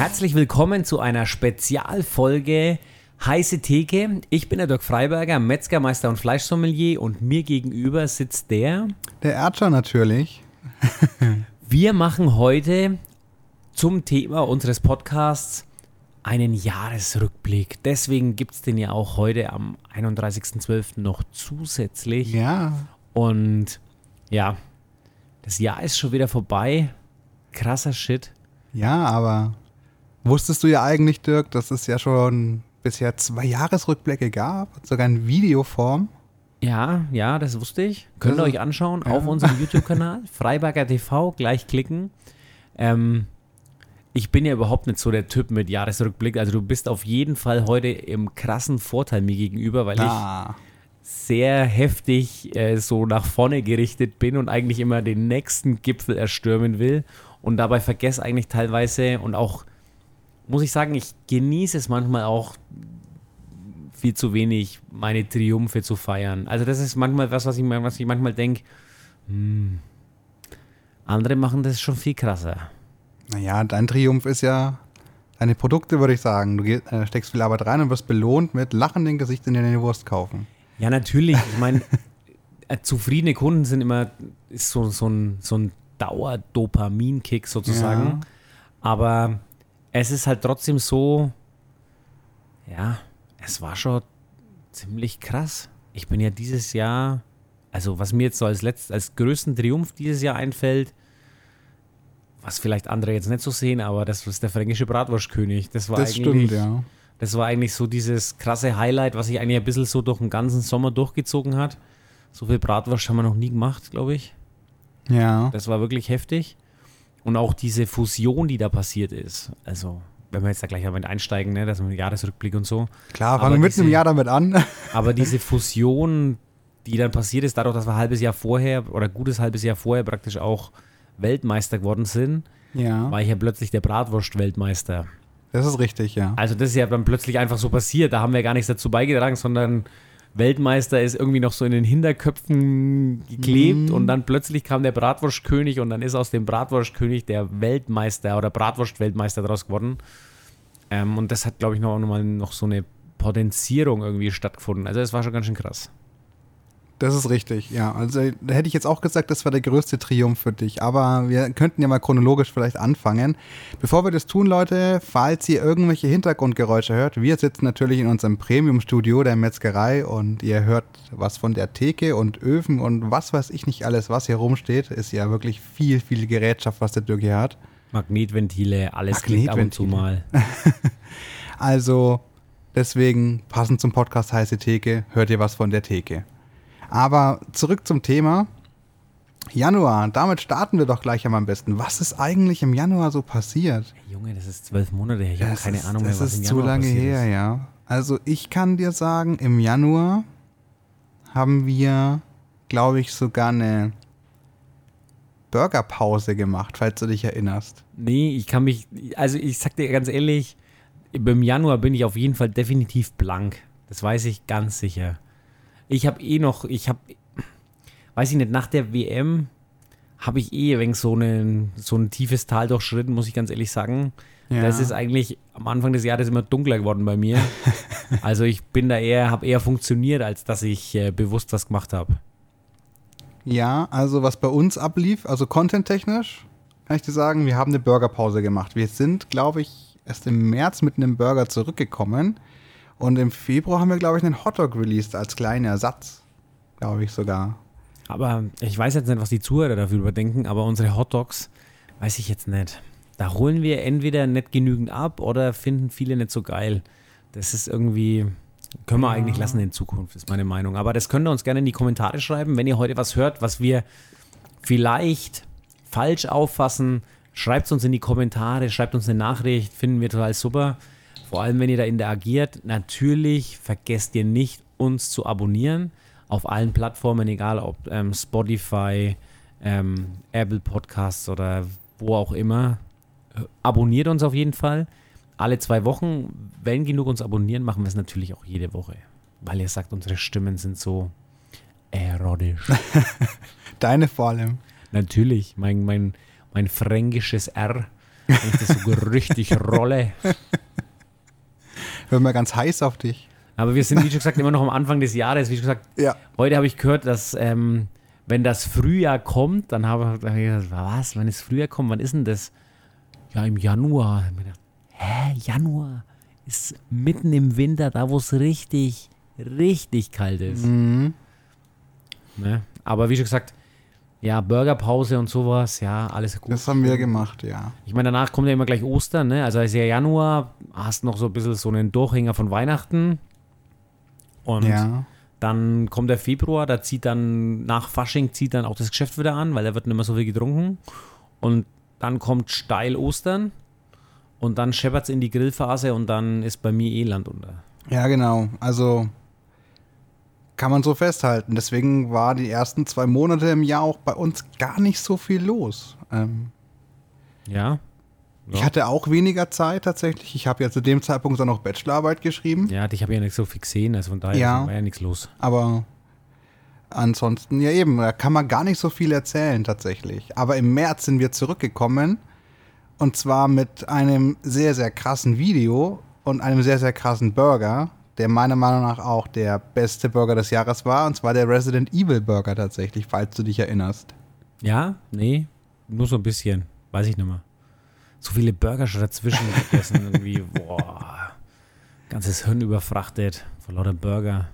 Herzlich willkommen zu einer Spezialfolge Heiße Theke. Ich bin der Dirk Freiberger, Metzgermeister und Fleischsommelier und mir gegenüber sitzt der. Der Erdscher natürlich. Wir machen heute zum Thema unseres Podcasts einen Jahresrückblick. Deswegen gibt es den ja auch heute am 31.12. noch zusätzlich. Ja. Und ja, das Jahr ist schon wieder vorbei. Krasser Shit. Ja, aber wusstest du ja eigentlich, Dirk, dass es ja schon bisher zwei Jahresrückblicke gab, sogar in Videoform? Ja, ja, das wusste ich. Könnt ihr Also, euch anschauen ja. auf unserem YouTube-Kanal. Freiberger TV, gleich klicken. Ähm, ich bin ja überhaupt nicht so der Typ mit Jahresrückblick. Also du bist auf jeden Fall heute im krassen Vorteil mir gegenüber, weil ich Ah, sehr heftig äh, so nach vorne gerichtet bin und eigentlich immer den nächsten Gipfel erstürmen will und dabei vergesse eigentlich teilweise und auch, muss ich sagen, ich genieße es manchmal auch viel zu wenig, meine Triumphe zu feiern. Also das ist manchmal was, was ich, was ich manchmal denke, hm, andere machen das schon viel krasser. naja, dein Triumph ist ja deine Produkte, würde ich sagen. Du äh, steckst viel Arbeit rein und wirst belohnt mit lachendem Gesicht in deine Wurst kaufen. Ja, natürlich. Ich meine, äh, zufriedene Kunden sind immer ist so, so ein, so ein Dauerdopaminkick sozusagen. Ja. Aber es ist halt trotzdem so, ja, es war schon ziemlich krass. Ich bin ja dieses Jahr, also was mir jetzt so als, letzt, als größten Triumph dieses Jahr einfällt, was vielleicht andere jetzt nicht so sehen, aber das ist der fränkische Bratwurstkönig. Das war Das eigentlich, stimmt, ja. das war eigentlich so dieses krasse Highlight, was sich eigentlich ein bisschen so durch den ganzen Sommer durchgezogen hat. So viel Bratwurst haben wir noch nie gemacht, glaube ich. Ja. Das war wirklich heftig. Und auch diese Fusion, die da passiert ist. Also, wenn wir jetzt da gleich damit einsteigen, ne, dass wir Jahresrückblick und so. Klar, fangen wir mitten im Jahr damit an. Aber diese Fusion, die dann passiert ist, dadurch, dass wir ein halbes Jahr vorher oder gutes halbes Jahr vorher praktisch auch Weltmeister geworden sind, ja. war ich ja plötzlich der Bratwurst-Weltmeister. Das ist richtig, ja. Also das ist ja dann plötzlich einfach so passiert. Da haben wir gar nichts dazu beigetragen, sondern Weltmeister ist irgendwie noch so in den Hinterköpfen geklebt Mhm. und dann plötzlich kam der Bratwurstkönig und dann ist aus dem Bratwurstkönig der Weltmeister oder Bratwurst-Weltmeister draus geworden. Ähm, und das hat, glaube ich, noch, noch mal noch so eine Potenzierung irgendwie stattgefunden. Also es war schon ganz schön krass. Das ist richtig, ja. Also da hätte ich jetzt auch gesagt, das war der größte Triumph für dich. Aber wir könnten ja mal chronologisch vielleicht anfangen. Bevor wir das tun, Leute, falls ihr irgendwelche Hintergrundgeräusche hört, wir sitzen natürlich in unserem Premium-Studio der Metzgerei und ihr hört was von der Theke und Öfen und was weiß ich nicht alles, was hier rumsteht. Ist ja wirklich viel, viel Gerätschaft, was der Dirk hier hat. Magnetventile, alles klingt ab und zu mal. Also deswegen, passend zum Podcast Heiße Theke, hört ihr was von der Theke. Aber zurück zum Thema. Januar, damit starten wir doch gleich am besten. Was ist eigentlich im Januar so passiert? Junge, das ist zwölf Monate her. Ich habe Das keine ist, Ahnung mehr, Das was ist im zu Januar lange passiert her, ist. ja. Also ich kann dir sagen, im Januar haben wir, glaube ich, sogar eine Burgerpause gemacht, falls du dich erinnerst. Nee, ich kann mich, also ich sag dir ganz ehrlich, im Januar bin ich auf jeden Fall definitiv blank. Das weiß ich ganz sicher. Ich habe eh noch, ich habe, weiß ich nicht, nach der WM habe ich eh ein wenig so, einen, so ein tiefes Tal durchschritten, muss ich ganz ehrlich sagen. Ja. Das ist eigentlich am Anfang des Jahres immer dunkler geworden bei mir. also ich bin da eher, habe eher funktioniert, als dass ich äh, bewusst was gemacht habe. Ja, also was bei uns ablief, also content-technisch, kann ich dir sagen, wir haben eine Burgerpause gemacht. Wir sind, glaube ich, erst im März mit einem Burger zurückgekommen und im Februar haben wir, glaube ich, einen Hotdog released als kleinen Ersatz, glaube ich sogar. Aber ich weiß jetzt nicht, was die Zuhörer dafür überdenken, aber unsere Hotdogs, weiß ich jetzt nicht. Da holen wir entweder nicht genügend ab oder finden viele nicht so geil. Das ist irgendwie, können wir eigentlich lassen in Zukunft, ist meine Meinung. Aber das könnt ihr uns gerne in die Kommentare schreiben, wenn ihr heute was hört, was wir vielleicht falsch auffassen. Schreibt es uns in die Kommentare, schreibt uns eine Nachricht, finden wir total super. Vor allem, wenn ihr da interagiert. Natürlich vergesst ihr nicht, uns zu abonnieren auf allen Plattformen, egal ob ähm, Spotify, ähm, Apple Podcasts oder wo auch immer. Abonniert uns auf jeden Fall. Alle zwei Wochen, wenn genug uns abonnieren, machen wir es natürlich auch jede Woche. Weil ihr sagt, unsere Stimmen sind so erotisch. Deine vor allem. natürlich, mein, mein, mein fränkisches R. wenn ich das so richtig rolle. Hör mal ganz heiß auf dich. Aber wir sind, wie schon gesagt, immer noch am Anfang des Jahres. Wie schon gesagt, Ja. heute habe ich gehört, dass ähm, wenn das Frühjahr kommt, dann habe hab ich gesagt, was, wenn das Frühjahr kommt, wann ist denn das? Ja, im Januar. Ich gedacht, hä, Januar ist mitten im Winter, da wo es richtig, richtig kalt ist. Mhm. Ne? Aber wie schon gesagt, ja, Burgerpause und sowas, ja, alles gut. Das haben wir gemacht, ja. Ich meine, danach kommt ja immer gleich Ostern, ne? Also ist ja Januar, hast noch so ein bisschen so einen Durchhänger von Weihnachten. Und Ja. dann kommt der Februar, da zieht dann nach Fasching zieht dann auch das Geschäft wieder an, weil da wird nicht mehr so viel getrunken. Und dann kommt steil Ostern und dann scheppert es in die Grillphase und dann ist bei mir eh Land unter. Ja, genau. Also kann man so festhalten. Deswegen war die ersten zwei Monate im Jahr auch bei uns gar nicht so viel los. Ähm, Ja? Ich Ja. hatte auch weniger Zeit tatsächlich. Ich habe ja zu dem Zeitpunkt dann noch Bachelorarbeit geschrieben. Ja, dich habe ich ja nicht so viel gesehen, also von daher Ja. war ja nichts los. Aber ansonsten, ja eben, da kann man gar nicht so viel erzählen tatsächlich. Aber im März sind wir zurückgekommen. Und zwar mit einem sehr, sehr krassen Video und einem sehr, sehr krassen Burger, der meiner Meinung nach auch der beste Burger des Jahres war. Und zwar der Resident Evil Burger tatsächlich, falls du dich erinnerst. Ja? Nee? Nur so ein bisschen. Weiß ich nicht mehr. So viele Burger schon dazwischen gegessen. irgendwie, boah. Ganzes Hirn überfrachtet von lauter Burger.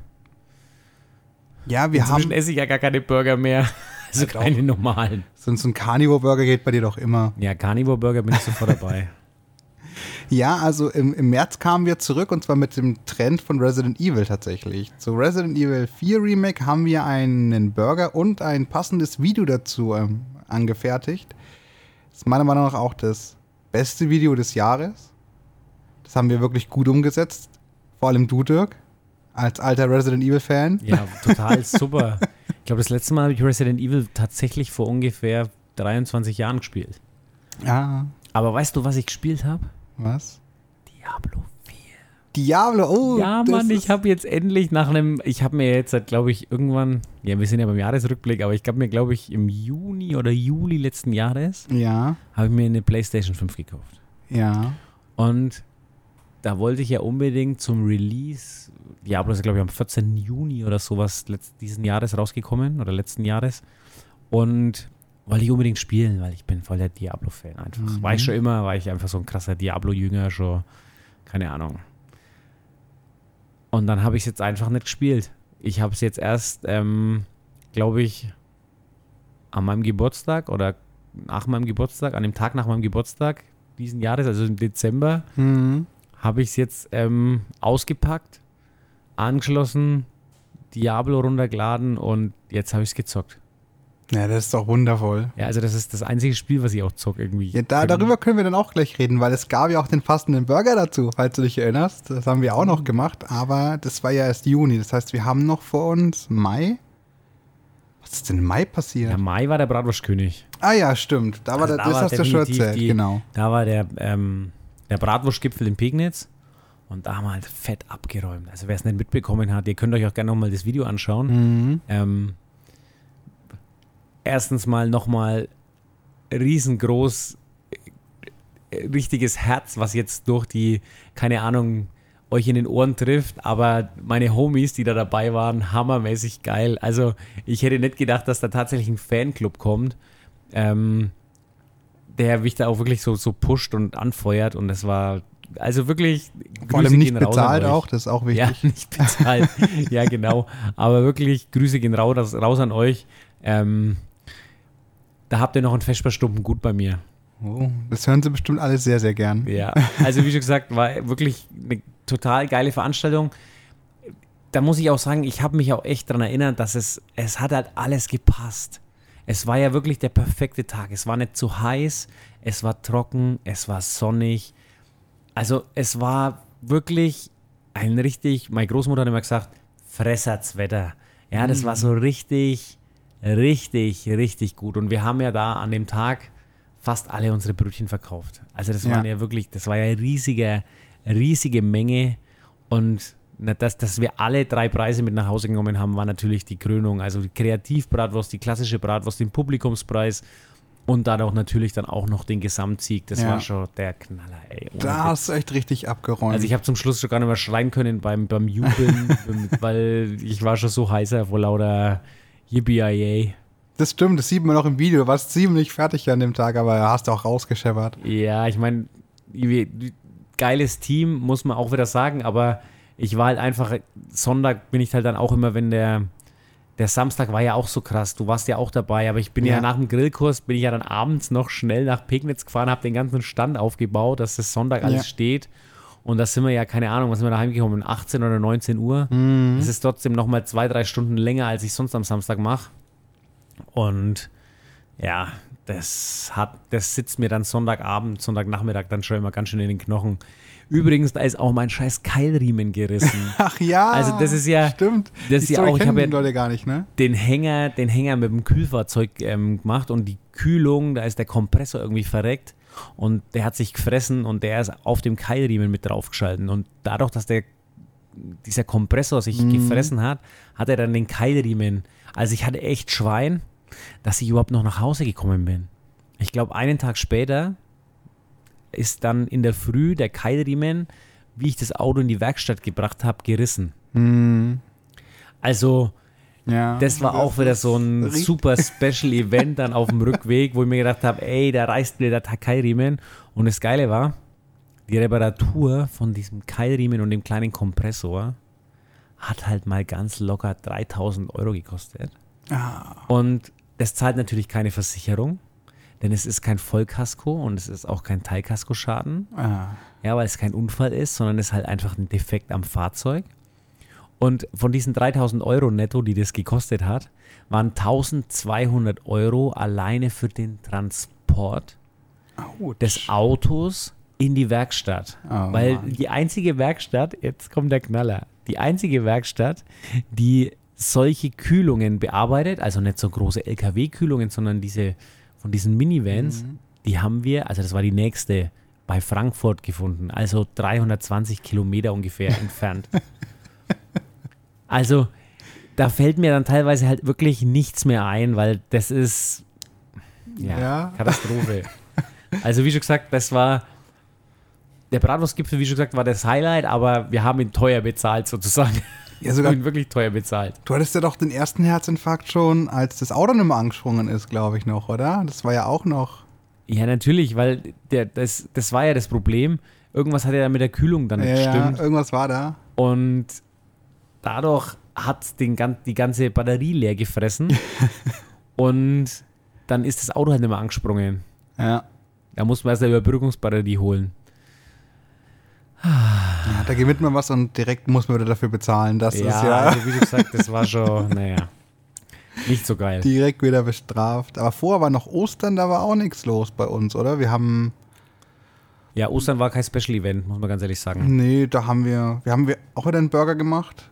Ja, wir Inzwischen haben. esse ich ja gar keine Burger mehr. Also keine normalen. So so ein Carnivore Burger geht bei dir doch immer. Ja, Carnivore Burger bin ich sofort dabei. Ja, also im, im März kamen wir zurück und zwar mit dem Trend von Resident Evil tatsächlich. Zu Resident Evil 4 Remake haben wir einen Burger und ein passendes Video dazu ähm, angefertigt. Das ist meiner Meinung nach auch das beste Video des Jahres. Das haben wir wirklich gut umgesetzt. Vor allem du, Dirk, als alter Resident Evil-Fan. Ja, total super. Ich glaube, das letzte Mal habe ich Resident Evil tatsächlich vor ungefähr 23 Jahren gespielt. Ja, Aber weißt du, was ich gespielt habe? Was? Diablo Diablo, oh. ja, Mann, ich habe jetzt endlich nach einem, ich habe mir jetzt, glaube ich, irgendwann, ja, wir sind ja beim Jahresrückblick, aber ich habe mir, glaube ich, im Juni oder Juli letzten Jahres, Ja, habe ich mir eine PlayStation 5 gekauft. ja. Und da wollte ich ja unbedingt zum Release, Diablo ist, glaube ich, am 14. Juni oder sowas diesen Jahres rausgekommen oder letzten Jahres. Und wollte ich unbedingt spielen, weil ich bin voll der Diablo-Fan einfach. Mhm. War ich schon immer, war ich einfach so ein krasser Diablo-Jünger, schon, keine Ahnung. Und dann habe ich es jetzt einfach nicht gespielt. Ich habe es jetzt erst, ähm, glaube ich, an meinem Geburtstag oder nach meinem Geburtstag, an dem Tag nach meinem Geburtstag diesen Jahres, also im Dezember, Hm. habe ich es jetzt ähm, ausgepackt, angeschlossen, Diablo runtergeladen und jetzt habe ich es gezockt. Ja, das ist doch wundervoll. Ja, also das ist das einzige Spiel, was ich auch zocke irgendwie. Ja, da, darüber können wir dann auch gleich reden, weil es gab ja auch den passenden Burger dazu, falls du dich erinnerst. Das haben wir auch noch gemacht, aber das war ja erst Juni. Das heißt, wir haben noch vor uns Mai. Was ist denn im Mai passiert? Ja, Mai war der Bratwurstkönig. ah ja, stimmt. Da war Also der, da das war hast du schon erzählt, die- genau. Da war der, ähm, der Bratwurstgipfel in Pegnitz und da haben wir halt fett abgeräumt. Also wer es nicht mitbekommen hat, ihr könnt euch auch gerne nochmal das Video anschauen. Mhm. Ähm, erstens mal nochmal riesengroß, äh, richtiges Herz, was jetzt durch die, keine Ahnung, euch in den Ohren trifft, aber meine Homies, die da dabei waren, hammermäßig geil. Also ich hätte nicht gedacht, dass da tatsächlich ein Fanclub kommt, ähm, der mich da auch wirklich so, so pusht und anfeuert und es war also wirklich Vor allem Grüße nicht bezahlt auch, das ist auch Ja, wichtig. nicht bezahlt. ja, genau. Aber wirklich, Grüße gehen raus, raus an euch. Ähm, da habt ihr noch einen Vesperstumpen gut bei mir. Oh, das hören sie bestimmt alle sehr, sehr gern. Ja, also wie schon gesagt, war wirklich eine total geile Veranstaltung. Da muss ich auch sagen, ich habe mich auch echt daran erinnert, dass es, es hat halt alles gepasst. Es war ja wirklich der perfekte Tag. Es war nicht zu heiß, es war trocken, es war sonnig. Also es war wirklich ein richtig, meine Großmutter hat immer gesagt, Fressertswetter. Ja, das war so richtig, richtig, richtig gut. Und wir haben ja da an dem Tag fast alle unsere Brötchen verkauft. Also das Ja. waren ja wirklich, das war ja eine riesige, riesige Menge. Und dass, dass wir alle drei Preise mit nach Hause genommen haben, war natürlich die Krönung. Also die Kreativbratwurst, die klassische Bratwurst, den Publikumspreis Und dadurch natürlich dann auch noch den Gesamtsieg. Das Ja. war schon der Knaller, ey. Ohne Da hast du echt richtig abgeräumt. Also ich habe zum Schluss schon gar nicht mehr schreien können beim, beim Jubeln, weil ich war schon so heißer vor lauter Yippie das stimmt, das sieht man auch im Video. Du warst ziemlich fertig an dem Tag, aber hast auch rausgescheppert. Ja, ich meine, geiles Team, muss man auch wieder sagen, aber ich war halt einfach, Sonntag bin ich halt dann auch immer, wenn der, der Samstag war ja auch so krass, du warst ja auch dabei, aber ich bin ja, Ja. nach dem Grillkurs, bin ich ja dann abends noch schnell nach Pegnitz gefahren, habe den ganzen Stand aufgebaut, dass das Sonntag alles Ja. steht und da sind wir ja, keine Ahnung, was sind wir da heimgekommen, 18 oder 19 Uhr. Mhm. Das ist trotzdem nochmal zwei, drei Stunden länger, als ich sonst am Samstag mache. Und ja, das hat, das sitzt mir dann Sonntagabend, Sonntagnachmittag dann schon immer ganz schön in den Knochen. Übrigens, da ist auch mein scheiß Keilriemen gerissen. Ach ja. Also das ist ja- Stimmt. das ist ja auch- ich kennen hab ja- Leute gar nicht, ne? den Hänger, den Hänger mit dem Kühlfahrzeug ähm, gemacht und die Kühlung, da ist der Kompressor irgendwie verreckt und der hat sich gefressen und der ist auf dem Keilriemen mit draufgeschalten. Und dadurch, dass der dieser Kompressor sich Mhm. gefressen hat, hat er dann den Keilriemen. Also ich hatte echt Schwein, dass ich überhaupt noch nach Hause gekommen bin. Ich glaube, einen Tag später ist dann in der Früh der Keilriemen, wie ich das Auto in die Werkstatt gebracht habe, gerissen. Mhm. Also Ja. das war auch wieder so ein super Special Event dann auf dem Rückweg, wo ich mir gedacht habe, ey, da reißt mir der Keilriemen. Und das Geile war, die Reparatur von diesem Keilriemen und dem kleinen Kompressor hat halt mal ganz locker 3000 Euro gekostet. Ah. Und das zahlt natürlich keine Versicherung, denn es ist kein Vollkasko und es ist auch kein Teilkaskoschaden. Ah. Ja, weil es kein Unfall ist, sondern es ist halt einfach ein Defekt am Fahrzeug. Und von diesen 3000 Euro netto, die das gekostet hat, waren 1200 Euro alleine für den Transport Autsch. des Autos in die Werkstatt. Oh, weil Mann. die einzige Werkstatt, jetzt kommt der Knaller, die einzige Werkstatt, die solche Kühlungen bearbeitet, also nicht so große LKW-Kühlungen, sondern diese von diesen Minivans, Mhm. die haben wir, also das war die nächste, bei Frankfurt gefunden, also 320 Kilometer ungefähr entfernt. Also da fällt mir dann teilweise halt wirklich nichts mehr ein, weil das ist ja, Ja. Katastrophe. Also wie schon gesagt, das war der Bratwurstgipfel, wie schon gesagt, war das Highlight, aber wir haben ihn teuer bezahlt sozusagen. Ja, Wir sogar, haben ihn wirklich teuer bezahlt. du hattest ja doch den ersten Herzinfarkt schon, als das Auto nicht mehr angesprungen ist, glaube ich noch, oder? Das war ja auch noch. Ja, natürlich, weil der, das, das war ja das Problem. Irgendwas hat ja mit der Kühlung dann nicht Ja, ja, gestimmt. irgendwas war da. Und dadurch hat den, gan- die ganze Batterie leer gefressen. und dann ist das Auto halt nicht mehr angesprungen. Ja. Da muss man erst eine Überbrückungsbatterie holen. ja da gewinnt man was und direkt muss man wieder dafür bezahlen. Das ja, ist ja also wie schon gesagt, das war schon, naja, nicht so geil. direkt wieder bestraft. Aber vorher war noch Ostern, da war auch nichts los bei uns, oder? Wir haben, Ja, Ostern war kein Special Event, muss man ganz ehrlich sagen. nee, da haben wir, wir haben wir auch wieder einen Burger gemacht.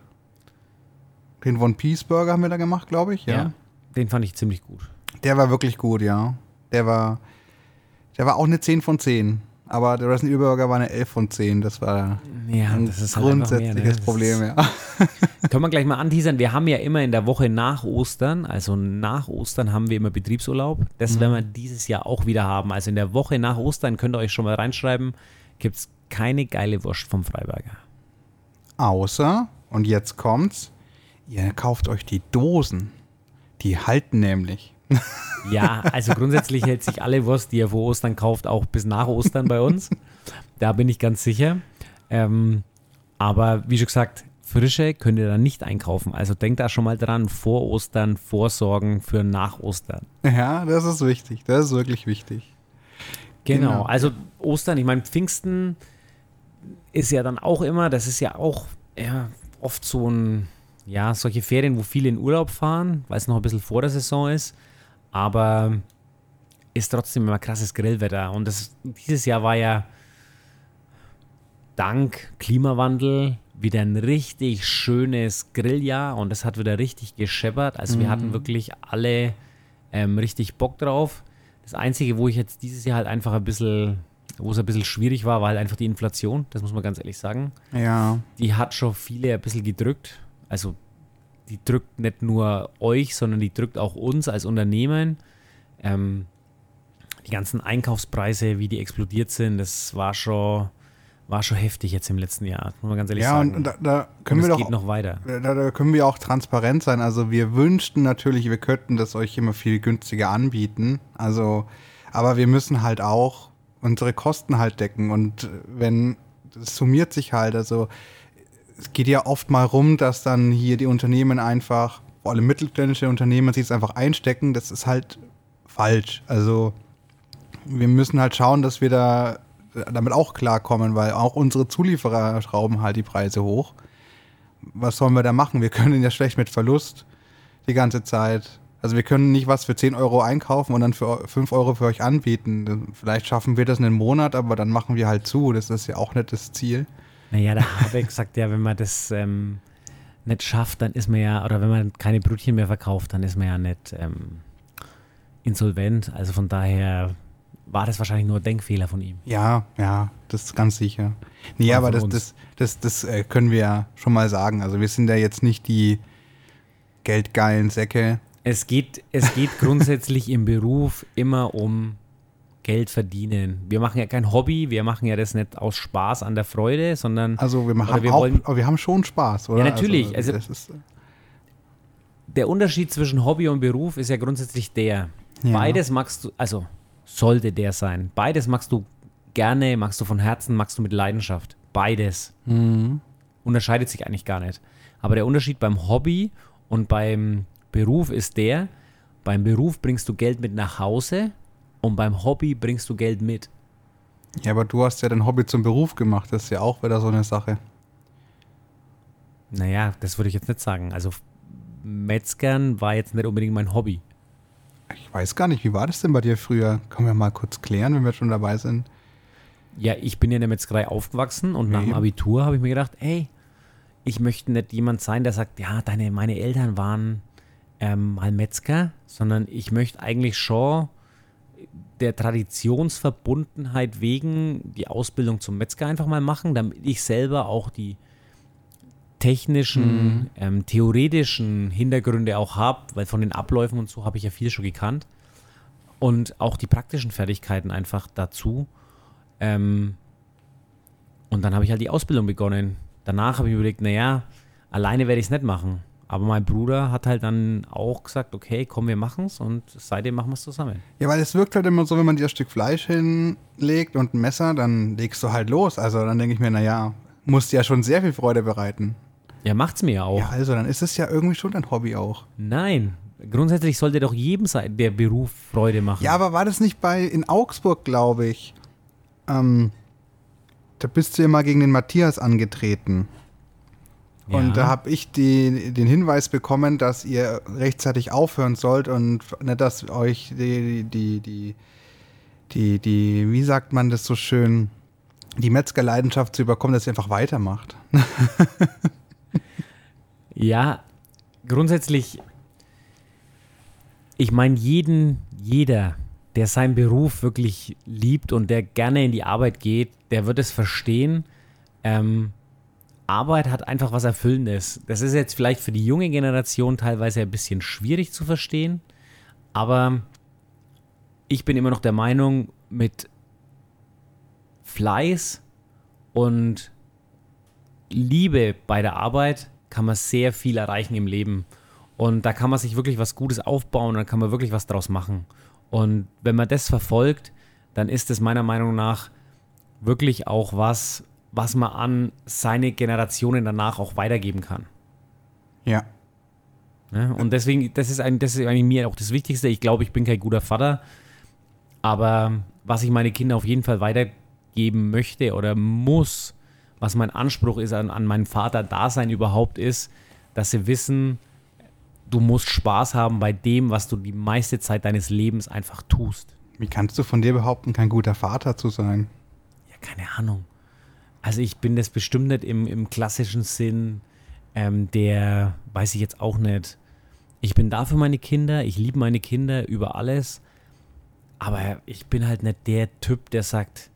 Den One Piece Burger haben wir da gemacht, glaube ich. Ja. Den fand ich ziemlich gut. Der war wirklich gut, ja. Der war, der war auch eine 10 von 10. Aber der Resident Evil Burger war eine 11 von 10. Das war Ja, ein das ist halt einfach mehr, grundsätzliches ne? Problem, ja. Können wir gleich mal anteasern. Wir haben ja immer in der Woche nach Ostern, also nach Ostern haben wir immer Betriebsurlaub. Das werden wir dieses Jahr auch wieder haben. Also in der Woche nach Ostern könnt ihr euch schon mal reinschreiben, gibt es keine geile Wurst vom Freiberger. Außer, und jetzt kommt's, ihr kauft euch die Dosen. Die halten nämlich. Ja, also grundsätzlich hält sich alle Wurst, die ihr vor Ostern kauft, auch bis nach Ostern bei uns. Da bin ich ganz sicher. Ähm, aber wie schon gesagt, frische könnt ihr dann nicht einkaufen. Also denkt da schon mal dran, vor Ostern vorsorgen für nach Ostern. Ja, das ist wichtig. Das ist wirklich wichtig. Genau, Genau. also Ostern, ich meine, Pfingsten ist ja dann auch immer, das ist ja auch ja, oft so ein, ja, solche Ferien, wo viele in Urlaub fahren, weil es noch ein bisschen vor der Saison ist, aber ist trotzdem immer krasses Grillwetter und das, dieses Jahr war ja dank Klimawandel wieder ein richtig schönes Grilljahr und es hat wieder richtig gescheppert, also wir hatten wirklich alle ähm, richtig Bock drauf. Das Einzige, wo ich jetzt dieses Jahr halt einfach ein bisschen, wo es ein bisschen schwierig war, war halt einfach die Inflation. Das muss man ganz ehrlich sagen. Ja. Die hat schon viele ein bisschen gedrückt. Also die drückt nicht nur euch, sondern die drückt auch uns als Unternehmen. Ähm, die ganzen Einkaufspreise, wie die explodiert sind, das war schon, war schon heftig jetzt im letzten Jahr, muss man ganz ehrlich ja, sagen. und da, da können Und wir doch geht noch weiter. Da, da können wir auch transparent sein. Also wir wünschten natürlich, wir könnten das euch immer viel günstiger anbieten. Also, aber wir müssen halt auch unsere Kosten halt decken. Und wenn das summiert sich halt, also es geht ja oft mal rum, dass dann hier die Unternehmen einfach, vor allem mittelständische Unternehmen, sich es einfach einstecken. Das ist halt falsch. Also wir müssen halt schauen, dass wir da damit auch klarkommen, weil auch unsere Zulieferer schrauben halt die Preise hoch was sollen wir da machen? Wir können ja schlecht mit Verlust die ganze Zeit. Also wir können nicht was für 10 Euro einkaufen und dann für 5 Euro für euch anbieten. Vielleicht schaffen wir das einen Monat, aber dann machen wir halt zu. Das ist ja auch nicht das Ziel. Naja, der Habeck sagt ja, wenn man das ähm, nicht schafft, dann ist man ja, oder wenn man keine Brötchen mehr verkauft, dann ist man ja nicht ähm, insolvent. Also von daher war das wahrscheinlich nur ein Denkfehler von ihm. Ja, ja, das ist ganz sicher. Nee, Oder aber das, das, das, das äh, können wir ja schon mal sagen. Also wir sind ja jetzt nicht die geldgeilen Säcke. Es geht, es geht grundsätzlich im Beruf immer um Geld verdienen. Wir machen ja kein Hobby, wir machen ja das nicht aus Spaß an der Freude, sondern Also wir haben wir auch, wollen- wir haben schon Spaß, oder? Ja, natürlich. Also- das ist, der Unterschied zwischen Hobby und Beruf ist ja grundsätzlich der. Ja. Beides magst du, also sollte der sein. Beides magst du gerne, magst du von Herzen, magst du mit Leidenschaft. Beides. Mhm. Unterscheidet sich eigentlich gar nicht. Aber der Unterschied beim Hobby und beim Beruf ist der, beim Beruf bringst du Geld mit nach Hause und beim Hobby bringst du Geld mit. ja, aber du hast ja dein Hobby zum Beruf gemacht. Das ist ja auch wieder so eine Sache. Naja, das würde ich jetzt nicht sagen. Also Metzgern war jetzt nicht unbedingt mein Hobby. Ich weiß gar nicht, wie war das denn bei dir früher? Können wir mal kurz klären, wenn wir schon dabei sind? Ja, ich bin ja in der Metzgerei aufgewachsen und nach dem. Abitur habe ich mir gedacht, ey, ich möchte nicht jemand sein, der sagt, ja, deine, meine Eltern waren ähm, mal Metzger, sondern ich möchte eigentlich schon der Traditionsverbundenheit wegen die Ausbildung zum Metzger einfach mal machen, damit ich selber auch die technischen, ähm, theoretischen Hintergründe auch habe, weil von den Abläufen und so habe ich ja viel schon gekannt. Und auch die praktischen Fertigkeiten einfach dazu. Ähm, und dann habe ich halt die Ausbildung begonnen. Danach habe ich überlegt, naja, alleine werde ich es nicht machen. Aber mein Bruder hat halt dann auch gesagt, okay, komm, wir machen es und seitdem machen wir es zusammen. Ja, weil es wirkt halt immer so, wenn man dir ein Stück Fleisch hinlegt und ein Messer, dann legst du halt los. Also dann denke ich mir, naja, muss dir ja schon sehr viel Freude bereiten. Ja, macht's mir ja auch. Ja, also dann ist es ja irgendwie schon dein Hobby auch. Nein, grundsätzlich sollte doch jedem sein, der Beruf Freude machen. Ja, aber war das nicht bei in Augsburg, glaube ich? Ähm, da bist du ja mal gegen den Matthias angetreten. Und Ja. da habe ich die, den Hinweis bekommen, dass ihr rechtzeitig aufhören sollt und nicht, dass euch die, die, die, die, die, wie sagt man das so schön, die Metzgerleidenschaft zu überkommen, dass ihr einfach weitermacht. Ja, grundsätzlich, ich meine, jeden, jeder, der seinen Beruf wirklich liebt und der gerne in die Arbeit geht, der wird es verstehen. Ähm, Arbeit hat einfach was Erfüllendes. Das ist jetzt vielleicht für die junge Generation teilweise ein bisschen schwierig zu verstehen, aber ich bin immer noch der Meinung, mit Fleiß und Liebe bei der Arbeit kann man sehr viel erreichen im Leben. Und da kann man sich wirklich was Gutes aufbauen und dann kann man wirklich was draus machen. Und wenn man das verfolgt, dann ist es meiner Meinung nach wirklich auch was, was man an seine Generationen danach auch weitergeben kann. Ja. Ne? Und deswegen, das ist, ein, das ist eigentlich mir auch das Wichtigste. Ich glaube, ich bin kein guter Vater, aber was ich meine Kinder auf jeden Fall weitergeben möchte oder muss, was mein Anspruch ist an, an meinen Vater-Dasein überhaupt ist, dass sie wissen, du musst Spaß haben bei dem, was du die meiste Zeit deines Lebens einfach tust. Wie kannst du von dir behaupten, kein guter Vater zu sein? Ja, keine Ahnung. Also ich bin das bestimmt nicht im, im klassischen Sinn, ähm, der, weiß ich jetzt auch nicht. Ich bin da für meine Kinder, ich liebe meine Kinder über alles, aber ich bin halt nicht der Typ, der sagt,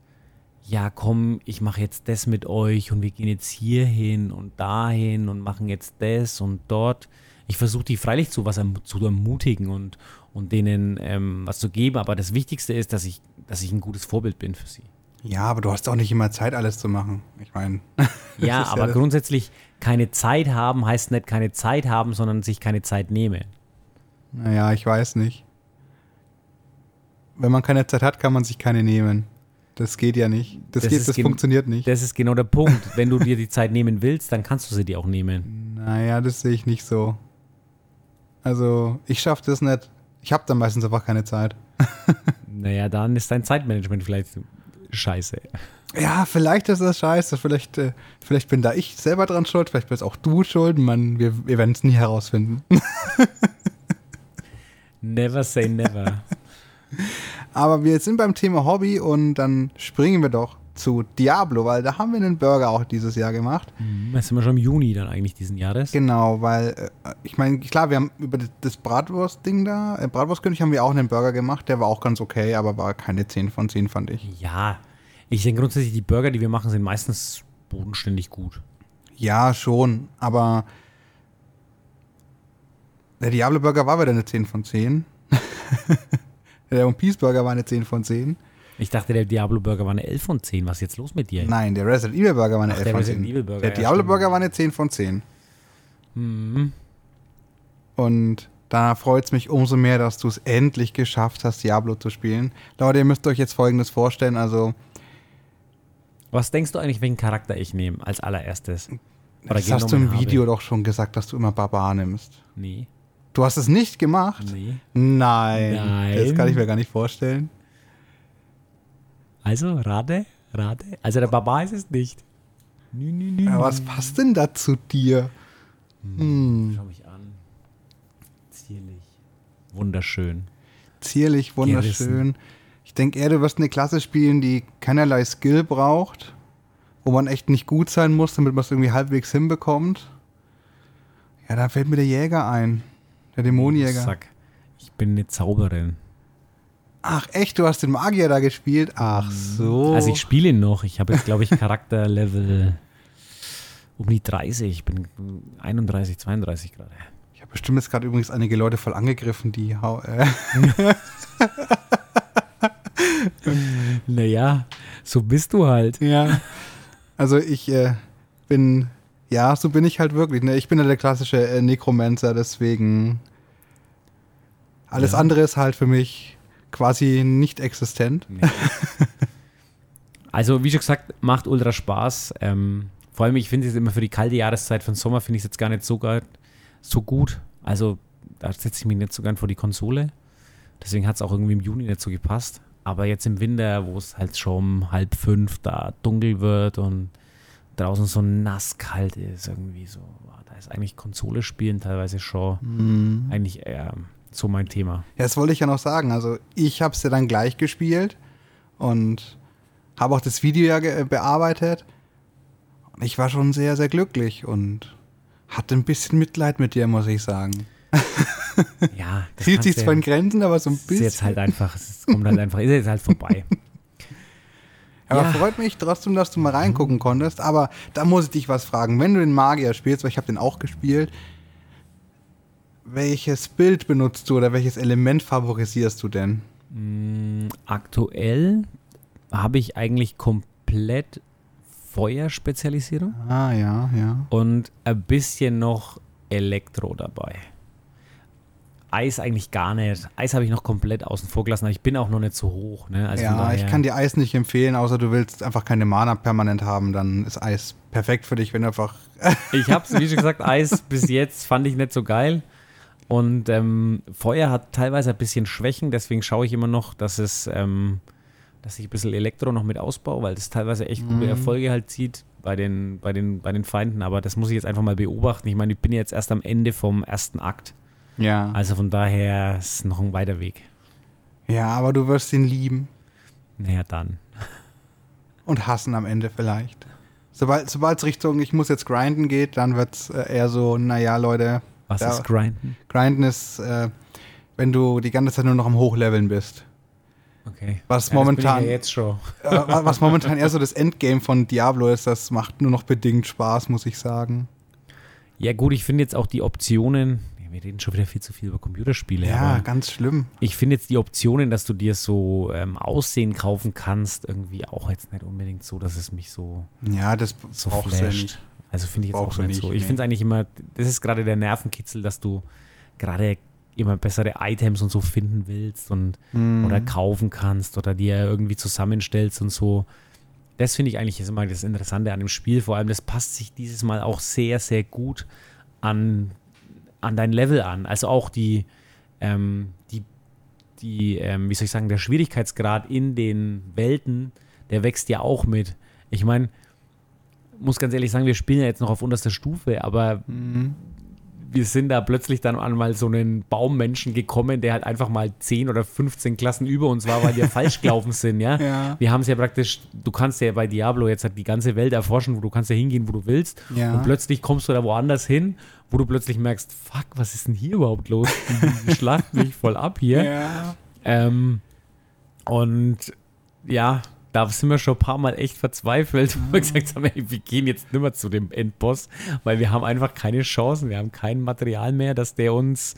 ja komm, ich mache jetzt das mit euch und wir gehen jetzt hier hin und dahin und machen jetzt das und dort. Ich versuche die freilich zu was erm zu ermutigen und, und denen ähm, was zu geben, aber das Wichtigste ist, dass ich, dass ich ein gutes Vorbild bin für sie. Ja, aber du hast auch nicht immer Zeit, alles zu machen. Ich meine. Ja, aber ja grundsätzlich keine Zeit haben heißt nicht keine Zeit haben, sondern sich keine Zeit nehmen. Naja, ich weiß nicht. Wenn man keine Zeit hat, kann man sich keine nehmen. Das geht ja nicht. Das, das, geht, das funktioniert nicht. Das ist genau der Punkt. Wenn du dir die Zeit nehmen willst, dann kannst du sie dir auch nehmen. Naja, das sehe ich nicht so. Also, ich schaffe das nicht. Ich habe dann meistens einfach keine Zeit. naja, dann ist dein Zeitmanagement vielleicht scheiße. Ja, vielleicht ist das scheiße. Vielleicht, äh, vielleicht bin da ich selber dran schuld. Vielleicht bist auch du schuld. Man, wir, wir werden es nie herausfinden. never say never. Aber wir sind beim Thema Hobby und dann springen wir doch zu Diablo, weil da haben wir einen Burger auch dieses Jahr gemacht. Mhm, das sind wir schon im Juni dann eigentlich diesen Jahres. Genau, weil äh, ich meine, klar, wir haben über das Bratwurst-Ding da, äh, Bratwurstkönig haben wir auch einen Burger gemacht, der war auch ganz okay, aber war keine 10 von 10, fand ich. Ja, ich denke grundsätzlich, die Burger, die wir machen, sind meistens bodenständig gut. Ja, schon, aber der Diablo Burger war wieder eine 10 von 10. Der One Piece Burger war eine 10 von 10. Ich dachte, der Diablo Burger war eine 11 von 10. Was ist jetzt los mit dir? Nein, der Resident Evil Burger war eine Ach, 11 von 10. Evil Burger, der ja, Diablo Burger war eine 10 von 10. Mhm. Und da freut es mich umso mehr, dass du es endlich geschafft hast, Diablo zu spielen. Leute, ihr müsst euch jetzt folgendes vorstellen: Also. Was denkst du eigentlich, welchen Charakter ich nehme als allererstes? Oder das hast du im Video habe? doch schon gesagt, dass du immer Barbar nimmst. Nee. Du hast es nicht gemacht? Nee. Nein. Nein. Das kann ich mir gar nicht vorstellen. Also, rate, rate. Also, der Barbar ist es nicht. Nü, nü, nü, ja, was passt denn da zu dir? Hm. hm. Schau mich an. Zierlich. Wunderschön. Zierlich, wunderschön. Gerissen. Ich denke eher, du wirst eine Klasse spielen, die keinerlei Skill braucht, wo man echt nicht gut sein muss, damit man es irgendwie halbwegs hinbekommt. Ja, da fällt mir der Jäger ein. Der Dämonenjäger. Sack. Ich bin eine Zauberin. Ach echt, du hast den Magier da gespielt? Ach mhm. so. Also ich spiele ihn noch. Ich habe jetzt, glaube ich, Charakterlevel um die 30. Ich bin 31, 32 gerade. Ich habe bestimmt jetzt gerade übrigens einige Leute voll angegriffen, die. Äh naja, so bist du halt. Ja. Also ich äh, bin ja, so bin ich halt wirklich. Ne? Ich bin ja der klassische äh, Necromancer, deswegen alles ja. andere ist halt für mich quasi nicht existent. Nee. also, wie schon gesagt, macht ultra Spaß. Ähm, vor allem, ich finde es immer für die kalte Jahreszeit von Sommer, finde ich es jetzt gar nicht so, so gut. Also, da setze ich mich nicht so gern vor die Konsole. Deswegen hat es auch irgendwie im Juni nicht so gepasst. Aber jetzt im Winter, wo es halt schon um halb fünf da dunkel wird und draußen so nasskalt ist, irgendwie so. Da ist eigentlich Konsole spielen teilweise schon mhm. eigentlich eher so mein Thema. Ja, das wollte ich ja noch sagen. Also ich habe es ja dann gleich gespielt und habe auch das Video ja bearbeitet. Und ich war schon sehr, sehr glücklich und hatte ein bisschen Mitleid mit dir, muss ich sagen. Ja, das hielt sich zwar in Grenzen, aber so ein bisschen. Ist jetzt halt einfach, es kommt halt einfach, ist jetzt halt vorbei. Aber ja. freut mich trotzdem, dass du mal reingucken konntest. Aber da muss ich dich was fragen. Wenn du den Magier spielst, weil ich habe den auch gespielt, welches Bild benutzt du oder welches Element favorisierst du denn? Mm, aktuell habe ich eigentlich komplett Feuerspezialisierung. Ah, ja, ja. Und ein bisschen noch Elektro dabei. Eis eigentlich gar nicht. Eis habe ich noch komplett außen vor gelassen, aber ich bin auch noch nicht so hoch. Ne? Also ja, ich kann dir Eis nicht empfehlen, außer du willst einfach keine Mana permanent haben, dann ist Eis perfekt für dich, wenn du einfach. ich habe es, wie schon gesagt, Eis bis jetzt fand ich nicht so geil. Und ähm, Feuer hat teilweise ein bisschen Schwächen, deswegen schaue ich immer noch, dass es, ähm, dass ich ein bisschen Elektro noch mit ausbaue, weil das teilweise echt gute mhm. Erfolge halt zieht bei den, bei, den, bei den Feinden. Aber das muss ich jetzt einfach mal beobachten. Ich meine, ich bin jetzt erst am Ende vom ersten Akt. Ja. Also von daher ist es noch ein weiter Weg. Ja, aber du wirst ihn lieben. Naja, dann. Und hassen am Ende vielleicht. Sobald es Richtung, ich muss jetzt grinden geht, dann wird es äh, eher so, naja, Leute. Was da, ist grinden? Grinden ist, äh, wenn du die ganze Zeit nur noch am Hochleveln bist. Okay. Was ja, momentan. Ja jetzt schon. äh, was momentan eher so das Endgame von Diablo ist, das macht nur noch bedingt Spaß, muss ich sagen. Ja, gut, ich finde jetzt auch die Optionen, wir reden schon wieder viel zu viel über Computerspiele. Ja, aber ganz schlimm. ich finde jetzt die Optionen, dass du dir so ähm, Aussehen kaufen kannst, irgendwie auch jetzt nicht unbedingt so, dass es mich so, Ja, das so ja flasht. nicht. Also finde ich jetzt Brauchst auch nicht nicht, so. Ich nee. finde es eigentlich immer, das ist gerade der Nervenkitzel, dass du gerade immer bessere Items und so finden willst und Mhm. oder kaufen kannst oder dir irgendwie zusammenstellst und so. Das finde ich eigentlich ist immer das Interessante an dem Spiel. Vor allem, das passt sich dieses Mal auch sehr, sehr gut an, an dein Level an. Also auch die, ähm, die, die ähm, wie soll ich sagen, der Schwierigkeitsgrad in den Welten, der wächst ja auch mit. Ich meine, muss ganz ehrlich sagen, wir spielen ja jetzt noch auf unterster Stufe, aber Mhm. wir sind da plötzlich dann an mal so einen Baummenschen gekommen, der halt einfach mal 10 oder 15 Klassen über uns war, weil wir falsch gelaufen sind, ja. Ja. Wir haben es ja praktisch, du kannst ja bei Diablo jetzt halt die ganze Welt erforschen, wo du kannst ja hingehen, wo du willst. Ja. Und plötzlich kommst du da woanders hin, wo du plötzlich merkst, fuck, was ist denn hier überhaupt los? Die schlachten mich voll ab hier. Ja. Ähm, und ja, da sind wir schon ein paar Mal echt verzweifelt, wo wir gesagt haben, ey, wir gehen jetzt nicht mehr zu dem Endboss, weil wir haben einfach keine Chancen, wir haben kein Material mehr, dass der uns,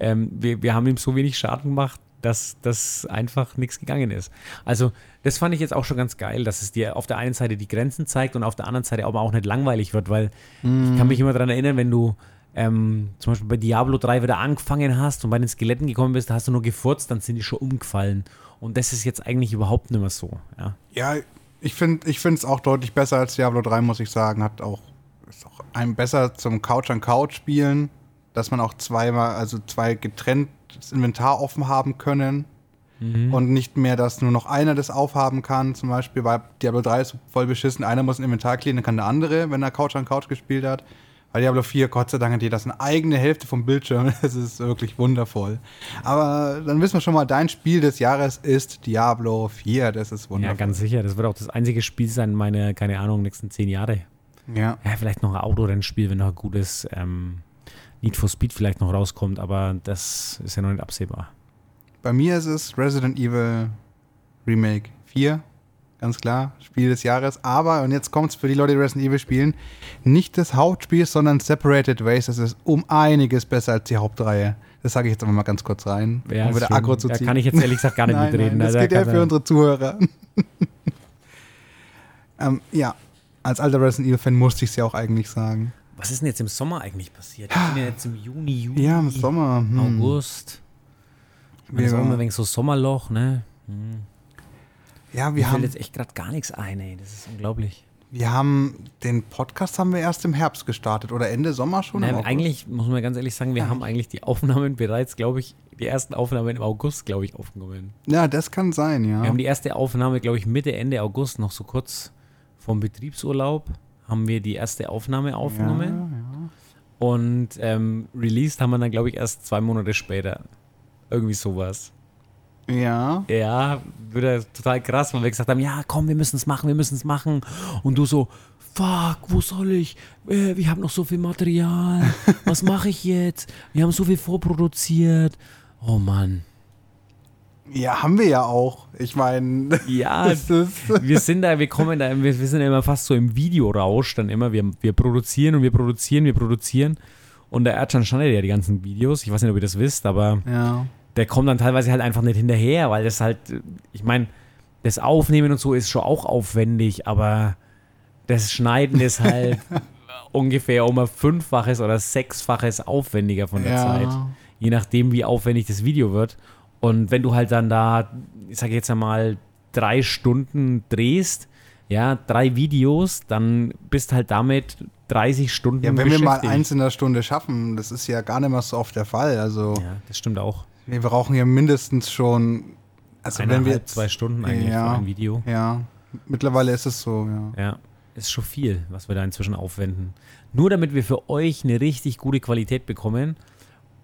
ähm, wir, wir haben ihm so wenig Schaden gemacht, dass das einfach nichts gegangen ist. Also das fand ich jetzt auch schon ganz geil, dass es dir auf der einen Seite die Grenzen zeigt und auf der anderen Seite aber auch nicht langweilig wird, weil ich kann mich immer daran erinnern, wenn du ähm, zum Beispiel bei Diablo 3 wieder angefangen hast und bei den Skeletten gekommen bist, da hast du nur gefurzt, dann sind die schon umgefallen. Und das ist jetzt eigentlich überhaupt nicht mehr so. Ja, Ja, ich finde ich es auch deutlich besser als Diablo 3, muss ich sagen. Hat auch, ist auch einem besser zum Couch an Couch spielen, dass man auch zweimal, also zwei getrennt das Inventar offen haben können und nicht mehr, dass nur noch einer das aufhaben kann. Zum Beispiel bei Diablo 3 ist voll beschissen, einer muss ein Inventar clearen, dann kann der andere, wenn er Couch an Couch gespielt hat. Bei Diablo 4, Gott sei Dank, hat jeder seine eigene Hälfte vom Bildschirm. Das ist wirklich wundervoll. Aber dann wissen wir schon mal, dein Spiel des Jahres ist Diablo 4. Das ist ja wundervoll. ganz sicher. Das wird auch das einzige Spiel sein, meine, keine Ahnung, nächsten zehn Jahre. Ja. Ja, vielleicht noch ein Autorennspiel, wenn noch ein gutes ähm, Need for Speed vielleicht noch rauskommt, aber das ist ja noch nicht absehbar. Bei mir ist es Resident Evil Remake 4. Ganz klar, Spiel des Jahres. Aber, und jetzt kommt es für die Leute, die Resident Evil spielen, nicht das Hauptspiel, sondern Separated Ways. Das ist um einiges besser als die Hauptreihe. Das sage ich jetzt einfach mal ganz kurz rein, Ja, um wieder. Aggro zu Da ziehen. kann ich jetzt ehrlich gesagt gar nicht nein, mitreden. Nein, das Also, geht ja für er- unsere Zuhörer. ähm, ja, als alter Resident Evil-Fan musste ich es ja auch eigentlich sagen. Was ist denn jetzt im Sommer eigentlich passiert? Wir sind ja jetzt im Juni, Juli, Ja, im Sommer. Hm. August. Ich meine, das auch immer wenig so Sommerloch, ne? Ja, Mir wir fällt haben, jetzt echt gerade gar nichts ein, ey. Das ist unglaublich. wir haben den Podcast haben wir erst im Herbst gestartet oder Ende Sommer schon. Nein, eigentlich muss man ganz ehrlich sagen, wir haben eigentlich die Aufnahmen bereits, glaube ich, die ersten Aufnahmen im August, glaube ich, aufgenommen. Ja, das kann sein, ja. Wir haben die erste Aufnahme, glaube ich, Mitte, Ende August, noch so kurz vom Betriebsurlaub, haben wir die erste Aufnahme aufgenommen. Und ähm, released haben wir dann, glaube ich, erst zwei Monate später. Irgendwie sowas. Ja. Ja, wieder total krass, weil wir gesagt haben, ja, komm, wir müssen es machen, wir müssen es machen. Und du so, fuck, wo soll ich? Äh, wir haben noch so viel Material. Was mache ich jetzt? Wir haben so viel vorproduziert. Oh Mann. Ja, haben wir ja auch. Ich meine, Ja, wir sind da, wir kommen da, wir, wir sind ja immer fast so im Videorausch dann immer. Wir, wir produzieren und wir produzieren, wir produzieren. Und der Erdschan schneidet ja die ganzen Videos. Ich weiß nicht, ob ihr das wisst, aber Ja. Der kommt dann teilweise halt einfach nicht hinterher, weil das halt, ich meine, das Aufnehmen und so ist schon auch aufwendig, aber das Schneiden ist halt ungefähr um ein Fünffaches oder Sechsfaches aufwendiger von der Ja. Zeit. Je nachdem, wie aufwendig das Video wird. Und wenn du halt dann da, ich sage jetzt einmal, drei Stunden drehst, ja, drei Videos, dann bist halt damit 30 Stunden Ja, wenn wir mal eins in der Stunde schaffen, das ist ja gar nicht mehr so oft der Fall. Also, Ja, das stimmt auch. Wir brauchen ja mindestens schon. Also, wenn Eineinhalb, wir. jetzt- zwei Stunden eigentlich Ja. für ein Video. Ja, mittlerweile ist es so, ja. Ja, ist schon viel, was wir da inzwischen aufwenden. Nur damit wir für euch eine richtig gute Qualität bekommen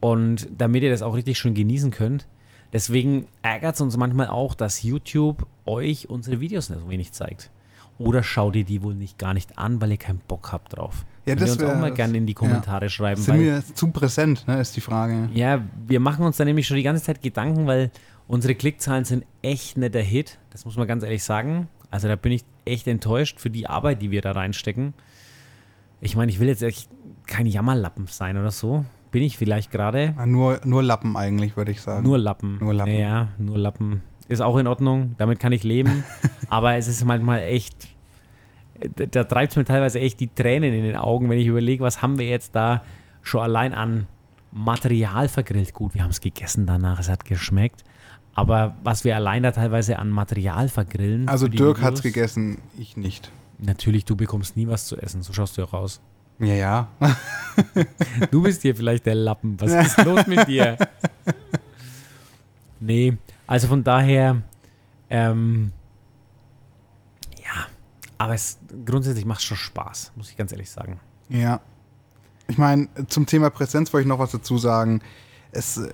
und damit ihr das auch richtig schön genießen könnt. Deswegen ärgert es uns manchmal auch, dass YouTube euch unsere Videos nicht so wenig zeigt. Oder schaut ihr die wohl nicht gar nicht an, weil ihr keinen Bock habt drauf. Ja, Könnt das ihr uns auch mal gerne in die Kommentare schreiben. Sind wir zu präsent, ne, ist die Frage. ja, wir machen uns da nämlich schon die ganze Zeit Gedanken, weil unsere Klickzahlen sind echt nicht der Hit. Das muss man ganz ehrlich sagen. Also da bin ich echt enttäuscht für die Arbeit, die wir da reinstecken. Ich meine, ich will jetzt echt kein Jammerlappen sein oder so. Bin ich vielleicht gerade. Ah, Nur, nur Lappen eigentlich, würde ich sagen. Nur Lappen. Nur Lappen. Ja, nur Lappen. Ist auch in Ordnung, damit kann ich leben. aber es ist manchmal echt, da, treibt es mir teilweise echt die Tränen in den Augen, wenn ich überlege, was haben wir jetzt da schon allein an Material vergrillt. Gut, wir haben es gegessen danach, es hat geschmeckt. Aber was wir allein da teilweise an Material vergrillen. also Dirk hat's Videos- gegessen, ich nicht. Natürlich, du bekommst nie was zu essen, so schaust du ja raus. Ja, ja. Du bist hier vielleicht der Lappen. Was ist los mit dir? Nee, also von daher, ähm, aber es grundsätzlich macht schon Spaß, muss ich ganz ehrlich sagen. Ja. Ich meine, zum Thema Präsenz wollte ich noch was dazu sagen. Es äh,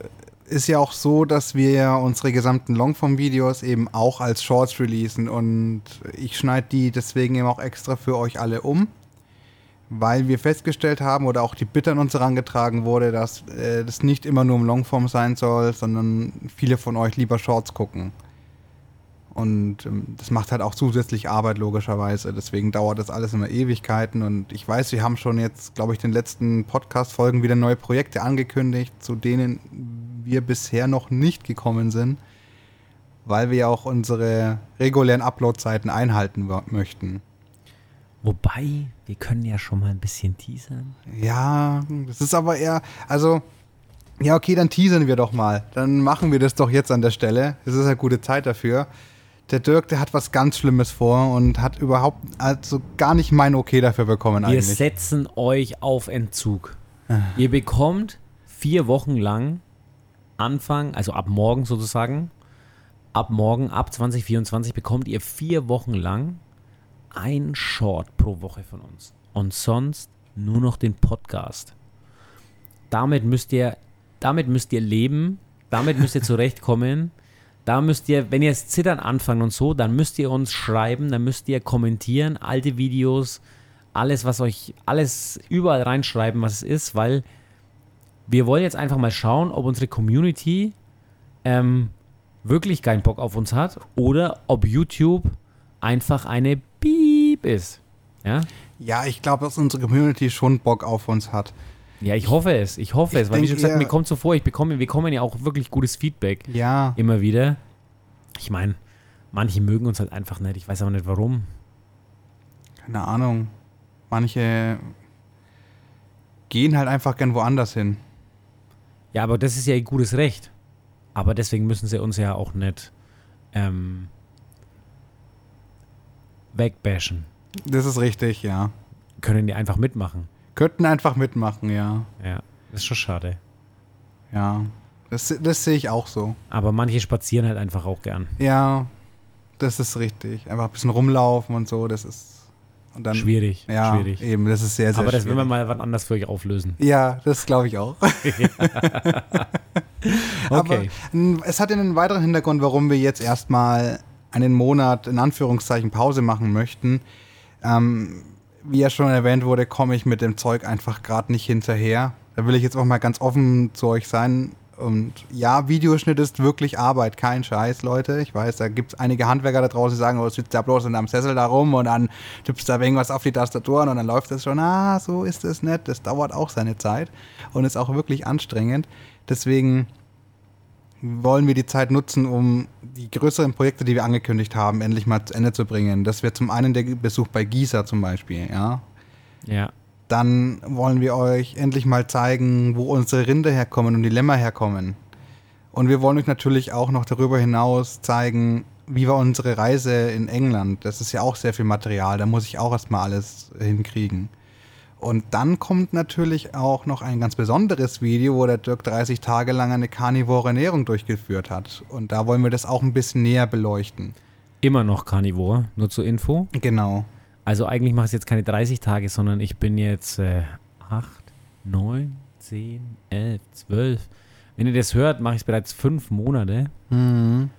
ist ja auch so, dass wir unsere gesamten Longform-Videos eben auch als Shorts releasen und ich schneide die deswegen eben auch extra für euch alle um, weil wir festgestellt haben oder auch die Bitte an uns herangetragen wurde, dass äh, das nicht immer nur im Longform sein soll, sondern viele von euch lieber Shorts gucken. Und ähm, das macht halt auch zusätzlich Arbeit, logischerweise. Deswegen dauert das alles immer Ewigkeiten. Und ich weiß, wir haben schon jetzt, glaube ich, den letzten Podcast-Folgen wieder neue Projekte angekündigt, zu denen wir bisher noch nicht gekommen sind, weil wir ja auch unsere regulären Upload-Zeiten einhalten möchten. Wobei, wir können ja schon mal ein bisschen teasern. Ja, das ist aber eher, also, ja, okay, dann teasern wir doch mal. Dann machen wir das doch jetzt an der Stelle. Es ist eine gute Zeit dafür. Der Dirk, der hat was ganz Schlimmes vor und hat überhaupt, also gar nicht mein Okay dafür bekommen Wir eigentlich. setzen euch auf Entzug. Ihr bekommt vier Wochen lang Anfang, also ab morgen sozusagen, ab morgen, ab 2024 bekommt ihr vier Wochen lang ein Short pro Woche von uns. Und sonst nur noch den Podcast. Damit müsst ihr, damit müsst ihr leben, damit müsst ihr zurechtkommen. Da müsst ihr, wenn ihr jetzt zittern anfangen und so, dann müsst ihr uns schreiben, dann müsst ihr kommentieren, alte Videos, alles, was euch, alles überall reinschreiben, was es ist, weil wir wollen jetzt einfach mal schauen, ob unsere Community ähm, wirklich keinen Bock auf uns hat oder ob YouTube einfach eine Piep ist. Ja, Ja, ich glaube, dass unsere Community schon Bock auf uns hat. Ja ich hoffe es. Ich hoffe Ich es, weil wie schon gesagt, mir kommt so vor, ich bekomme, wir bekommen ja auch wirklich gutes Feedback Ja, immer wieder. Ich meine, manche mögen uns halt einfach nicht. Ich weiß aber nicht warum. keine Ahnung. Manche gehen halt einfach gern woanders hin. Ja, aber das ist ja ihr gutes Recht. Aber deswegen müssen sie uns ja auch nicht ähm, wegbashen. Das ist richtig, ja. Können die einfach mitmachen. Könnten einfach mitmachen, ja. Ja, das ist schon schade. Ja. Das, das sehe ich auch so. Aber manche spazieren halt einfach auch gern. Ja, das ist richtig. Einfach ein bisschen rumlaufen und so, das ist. Und dann, schwierig, Ja, schwierig. eben, das ist sehr, sehr Aber das schwierig. will man mal was anders für euch auflösen. Ja, das glaube ich auch. Aber Okay. n- es hat einen weiteren Hintergrund, warum wir jetzt erstmal einen Monat in Anführungszeichen Pause machen möchten. Ähm, wie ja schon erwähnt wurde, komme ich mit dem Zeug einfach gerade nicht hinterher. Da will ich jetzt auch mal ganz offen zu euch sein. Und ja, Videoschnitt ist wirklich Arbeit, kein Scheiß, Leute. Ich weiß, da gibt es einige Handwerker da draußen, die sagen, oh, sitzt da bloß in einem Sessel da rum und dann tippst da irgendwas auf die Tastaturen und dann läuft das schon. Ah, so ist es nicht. Das dauert auch seine Zeit und ist auch wirklich anstrengend. Deswegen wollen wir die Zeit nutzen, um die größeren Projekte, die wir angekündigt haben, endlich mal zu Ende zu bringen. Das wäre zum einen der Besuch bei Gießer zum Beispiel, ja. Ja. Dann wollen wir euch endlich mal zeigen, wo unsere Rinder herkommen und die Lämmer herkommen. Und wir wollen euch natürlich auch noch darüber hinaus zeigen, wie war unsere Reise in England. Das ist ja auch sehr viel Material, da muss ich auch erstmal alles hinkriegen. Und dann kommt natürlich auch noch ein ganz besonderes Video, wo der Dirk 30 Tage lang eine karnivore Ernährung durchgeführt hat. Und da wollen wir das auch ein bisschen näher beleuchten. Immer noch Carnivore, nur zur Info. Genau. Also eigentlich mache ich jetzt keine 30 Tage, sondern ich bin jetzt äh, 8, 9, 10, 11, 12. Wenn ihr das hört, mache ich es bereits fünf Monate. Mhm.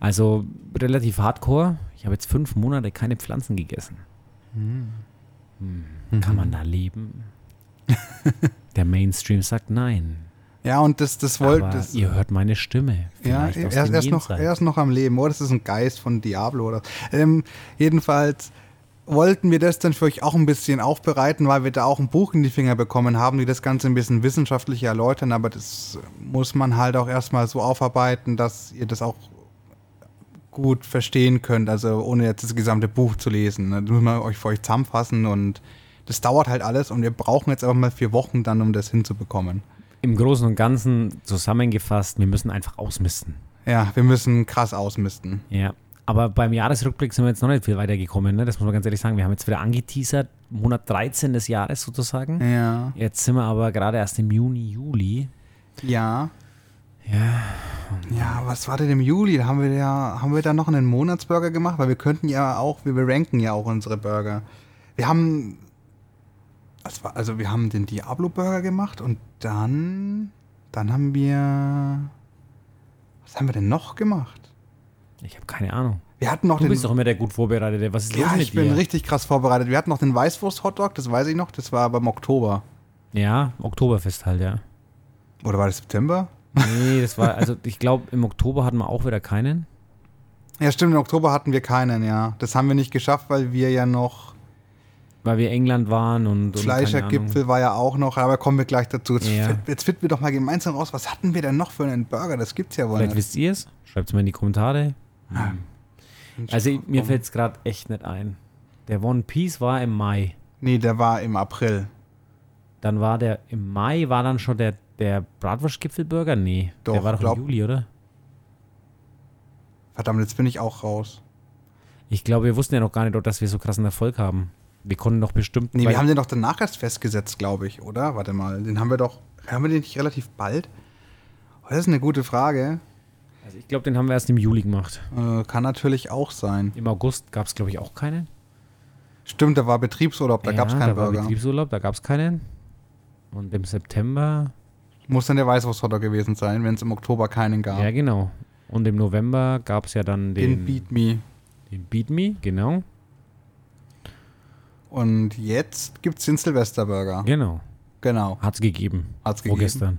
Also relativ hardcore. Ich habe jetzt fünf Monate keine Pflanzen gegessen. Hm. Kann man da leben? Der Mainstream sagt nein. Ja, und das, das wollte. Ihr hört meine Stimme. Ja, er, er, ist noch, er ist noch am Leben. Oh, das ist ein Geist von Diablo. Oder, ähm, jedenfalls wollten wir das dann für euch auch ein bisschen aufbereiten, weil wir da auch ein Buch in die Finger bekommen haben, die das Ganze ein bisschen wissenschaftlich erläutern, aber das muss man halt auch erstmal so aufarbeiten, dass ihr das auch gut verstehen könnt, also ohne jetzt das gesamte Buch zu lesen. Ne? Das muss man euch für euch zusammenfassen und das dauert halt alles und wir brauchen jetzt einfach mal vier Wochen dann, um das hinzubekommen. Im Großen und Ganzen zusammengefasst, wir müssen einfach ausmisten. Ja, wir müssen krass ausmisten. Ja. Aber beim Jahresrückblick sind wir jetzt noch nicht viel weitergekommen, ne? Das muss man ganz ehrlich sagen. Wir haben jetzt wieder angeteasert, Monat 13 des Jahres sozusagen. Ja. Jetzt sind wir aber gerade erst im Juni, Juli. Ja. Ja. Ja, was war denn im Juli? Da haben wir ja, haben wir da noch einen Monatsburger gemacht, weil wir könnten ja auch, wir ranken ja auch unsere Burger. Wir haben, war, also wir haben den Diablo Burger gemacht und dann, dann haben wir, was haben wir denn noch gemacht? Ich habe keine Ahnung. Wir hatten noch Du den, bist doch immer der gut Vorbereitete. Was ist los ja, mit ich bin dir? richtig krass vorbereitet. Wir hatten noch den Weißwurst-Hotdog, das weiß ich noch, das war aber im Oktober. Ja, Oktoberfest halt, ja. Oder war das September? Nee, das war, also ich glaube, im Oktober hatten wir auch wieder keinen. Ja, stimmt, im Oktober hatten wir keinen, ja. Das haben wir nicht geschafft, weil wir ja noch Weil wir England waren und. und. Fleischergipfel war ja auch noch, aber kommen wir gleich dazu. Jetzt, Ja. jetzt finden wir doch mal gemeinsam raus, was hatten wir denn noch für einen Burger? Das gibt's ja wohl Vielleicht nicht. wisst ihr es. Schreibt es mal in die Kommentare. Also ich- mir fällt es gerade echt nicht ein. Der One Piece war im Mai. Nee, der war im April. Dann war der im Mai war dann schon der, der Bratwurstgipfelburger? Nee. der Doch, war doch glaub- im Juli, oder? Verdammt, jetzt bin ich auch raus. Ich glaube, wir wussten ja noch gar nicht, dass wir so krassen Erfolg haben. Wir konnten doch bestimmt. Nee, wir haben den doch danach erst festgesetzt, glaube ich, oder? Warte mal, den haben wir doch. Haben wir den nicht relativ bald? Oh, das ist eine gute Frage. also ich glaube, den haben wir erst im Juli gemacht. Äh, kann natürlich auch sein. Im August gab es, glaube ich, auch keinen. Stimmt, da war Betriebsurlaub, da ja, gab's keinen da war Burger. Betriebsurlaub, da gab es keinen. Und im September, Muss dann der Weißwursthotter gewesen sein, wenn es im Oktober keinen gab. ja genau. Und im November gab es ja dann den, Den Beat Me. den Beat Me, genau. Und jetzt gibt's den Silvesterburger. Genau. Genau, Hat's gegeben. hat's gegeben. Vorgestern.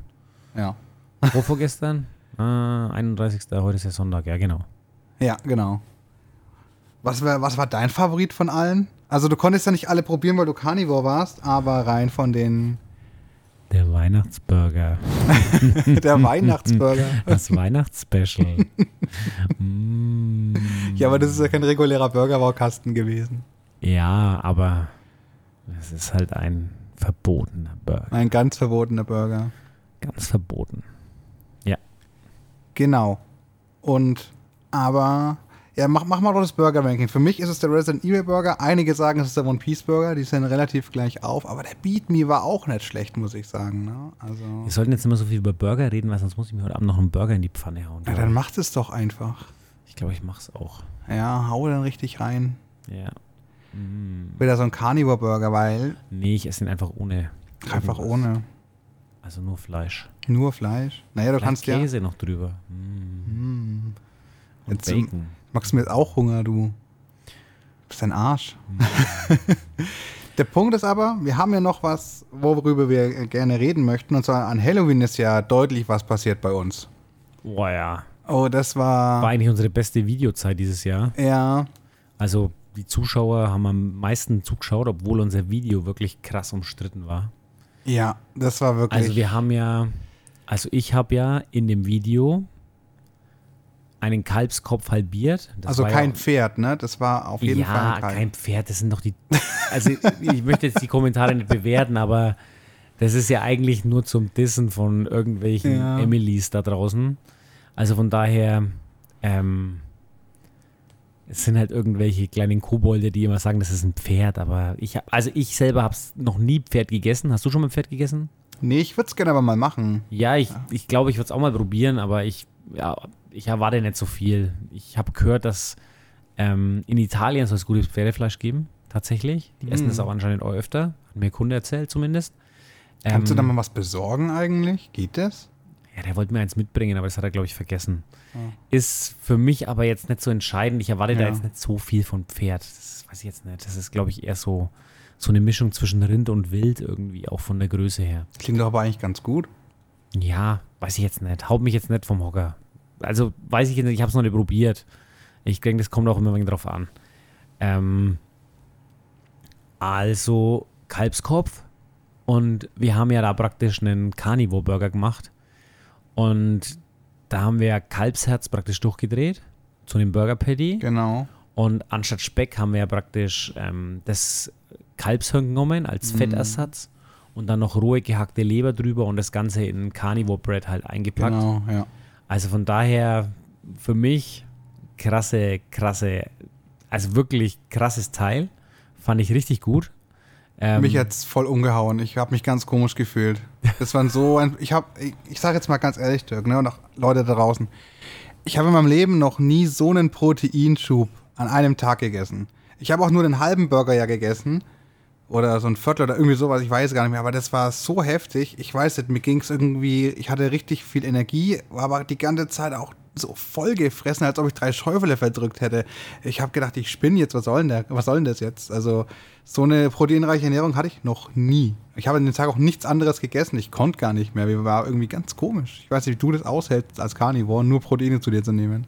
Ja. Wo vorgestern? Ah, 31. Heute ist ja Sonntag, ja genau. Ja, genau. Was war, was war dein Favorit von allen? Also du konntest ja nicht alle probieren, weil du Carnivore warst, aber rein von den Der Weihnachtsburger. der Weihnachtsburger. Das Weihnachtsspecial. mm. Ja, aber das ist ja kein regulärer Burgerbaukasten gewesen. Ja, aber es ist halt ein verbotener Burger. Ein ganz verbotener Burger. Ganz verboten. Genau. Und aber ja, mach, mach mal doch das Burger-Ranking. Für mich ist es der Resident Evil Burger. Einige sagen, es ist der One Piece Burger. Die sind relativ gleich auf. Aber der Beat Me war auch nicht schlecht, muss ich sagen. Ne? Also, Wir sollten jetzt nicht mehr so viel über Burger reden, weil sonst muss ich mir heute Abend noch einen Burger in die Pfanne hauen. ja, dann macht es doch einfach. ich glaube, ich mach's auch. Ja, hau dann richtig rein. Ja. Mm. Wieder so ein Carnivore Burger, weil Nee, ich esse ihn einfach ohne. einfach irgendwas. ohne. Also nur Fleisch. Nur Fleisch. Naja, du Vielleicht kannst ja. Käse noch drüber. Mm. Mm. Und Jetzt Bacon. Machst du mir jetzt auch Hunger, du. Du bist ein Arsch. Der Punkt ist aber, wir haben ja noch was, worüber wir äh, gerne reden möchten. Und zwar an Halloween ist ja deutlich was passiert bei uns. Boah, ja. Oh, das war. War eigentlich unsere beste Videozeit dieses Jahr. ja, Also die Zuschauer haben am meisten zugeschaut, obwohl unser Video wirklich krass umstritten war. ja, das war wirklich. Also wir haben ja, also ich habe ja in dem Video einen Kalbskopf halbiert. Das also kein ja, Pferd, ne? Das war auf jeden ja, Fall ein Kalb. kein Pferd, das sind doch die. Also ich möchte jetzt die Kommentare nicht bewerten, aber das ist ja eigentlich nur zum Dissen von irgendwelchen Ja. Emilys da draußen. Also von daher, ähm, es sind halt irgendwelche kleinen Kobolde, die immer sagen, das ist ein Pferd, aber ich hab, also ich selber habe es noch nie Pferd gegessen. Hast du schon mal Pferd gegessen? Nee, ich würde es gerne aber mal machen. Ja, ich glaube, ich, glaub, ich würde es auch mal probieren, aber ich, ja, ich erwarte nicht so viel. Ich habe gehört, dass ähm, in Italien soll es gutes Pferdefleisch geben, tatsächlich. Die essen Mm. das auch anscheinend auch öfter. Hat mir ein Kunde erzählt zumindest. Kannst du Ähm, da mal was besorgen eigentlich? Geht das? Ja, der wollte mir eins mitbringen, aber das hat er, glaube ich, vergessen. Ja. Ist für mich aber jetzt nicht so entscheidend. Ich erwarte da Ja. jetzt nicht so viel von Pferd. Das weiß ich jetzt nicht. Das ist, glaube ich, eher so, so eine Mischung zwischen Rind und Wild irgendwie, auch von der Größe her. Klingt doch aber eigentlich ganz gut. Ja, weiß ich jetzt nicht. Haut mich jetzt nicht vom Hocker. Also weiß ich jetzt nicht, ich habe es noch nicht probiert. Ich denke, das kommt auch immer ein wenig drauf an. Ähm, Also Kalbskopf und wir haben ja da praktisch einen Carnivore Burger gemacht und da haben wir Kalbsherz praktisch durchgedreht zu dem Burger Patty. Genau. Und anstatt Speck haben wir ja praktisch ähm, das Kalbshirn genommen als Fettersatz und dann noch rohe gehackte Leber drüber und das Ganze in Carnivore Bread halt eingepackt. Genau, ja. Also von daher für mich krasse, krasse, also wirklich krasses Teil. Fand ich richtig gut. Ähm, Mich hat's voll umgehauen. Ich habe mich ganz komisch gefühlt. Das waren so ein. Ich habe, ich, ich sage jetzt mal ganz ehrlich, Dirk, ne, und auch Leute da draußen. Ich habe in meinem Leben noch nie so einen Proteinschub an einem Tag gegessen. Ich habe auch nur den halben Burger ja gegessen. Oder so ein Viertel oder irgendwie sowas, ich weiß gar nicht mehr. Aber das war so heftig. Ich weiß nicht, mir ging es irgendwie, ich hatte richtig viel Energie, war aber die ganze Zeit auch so voll gefressen, als ob ich drei Schäufele verdrückt hätte. Ich habe gedacht, ich spinne jetzt, was soll denn, der, was soll denn das jetzt? Also so eine proteinreiche Ernährung hatte ich noch nie. Ich habe an dem Tag auch nichts anderes gegessen. Ich konnte gar nicht mehr. Mir war irgendwie ganz komisch. Ich weiß nicht, wie du das aushältst als Carnivore, nur Proteine zu dir zu nehmen.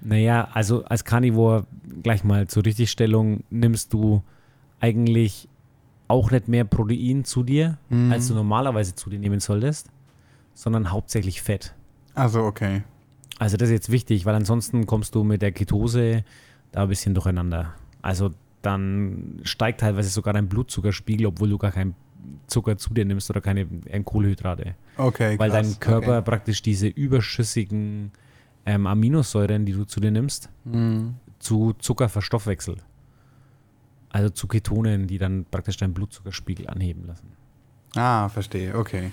Naja, also als Carnivore gleich mal zur Richtigstellung nimmst du eigentlich auch nicht mehr Protein zu dir, Mhm. als du normalerweise zu dir nehmen solltest, sondern hauptsächlich Fett. Also okay. Also das ist jetzt wichtig, weil ansonsten kommst du mit der Ketose da ein bisschen durcheinander. Also dann steigt teilweise sogar dein Blutzuckerspiegel, obwohl du gar keinen Zucker zu dir nimmst oder keine äh, Kohlenhydrate. Okay, Weil krass. dein Körper Okay. praktisch diese überschüssigen ähm, Aminosäuren, die du zu dir nimmst, Mhm. zu Zucker verstoffwechselt. Also zu Ketonen, die dann praktisch deinen Blutzuckerspiegel anheben lassen. Ah, verstehe, okay.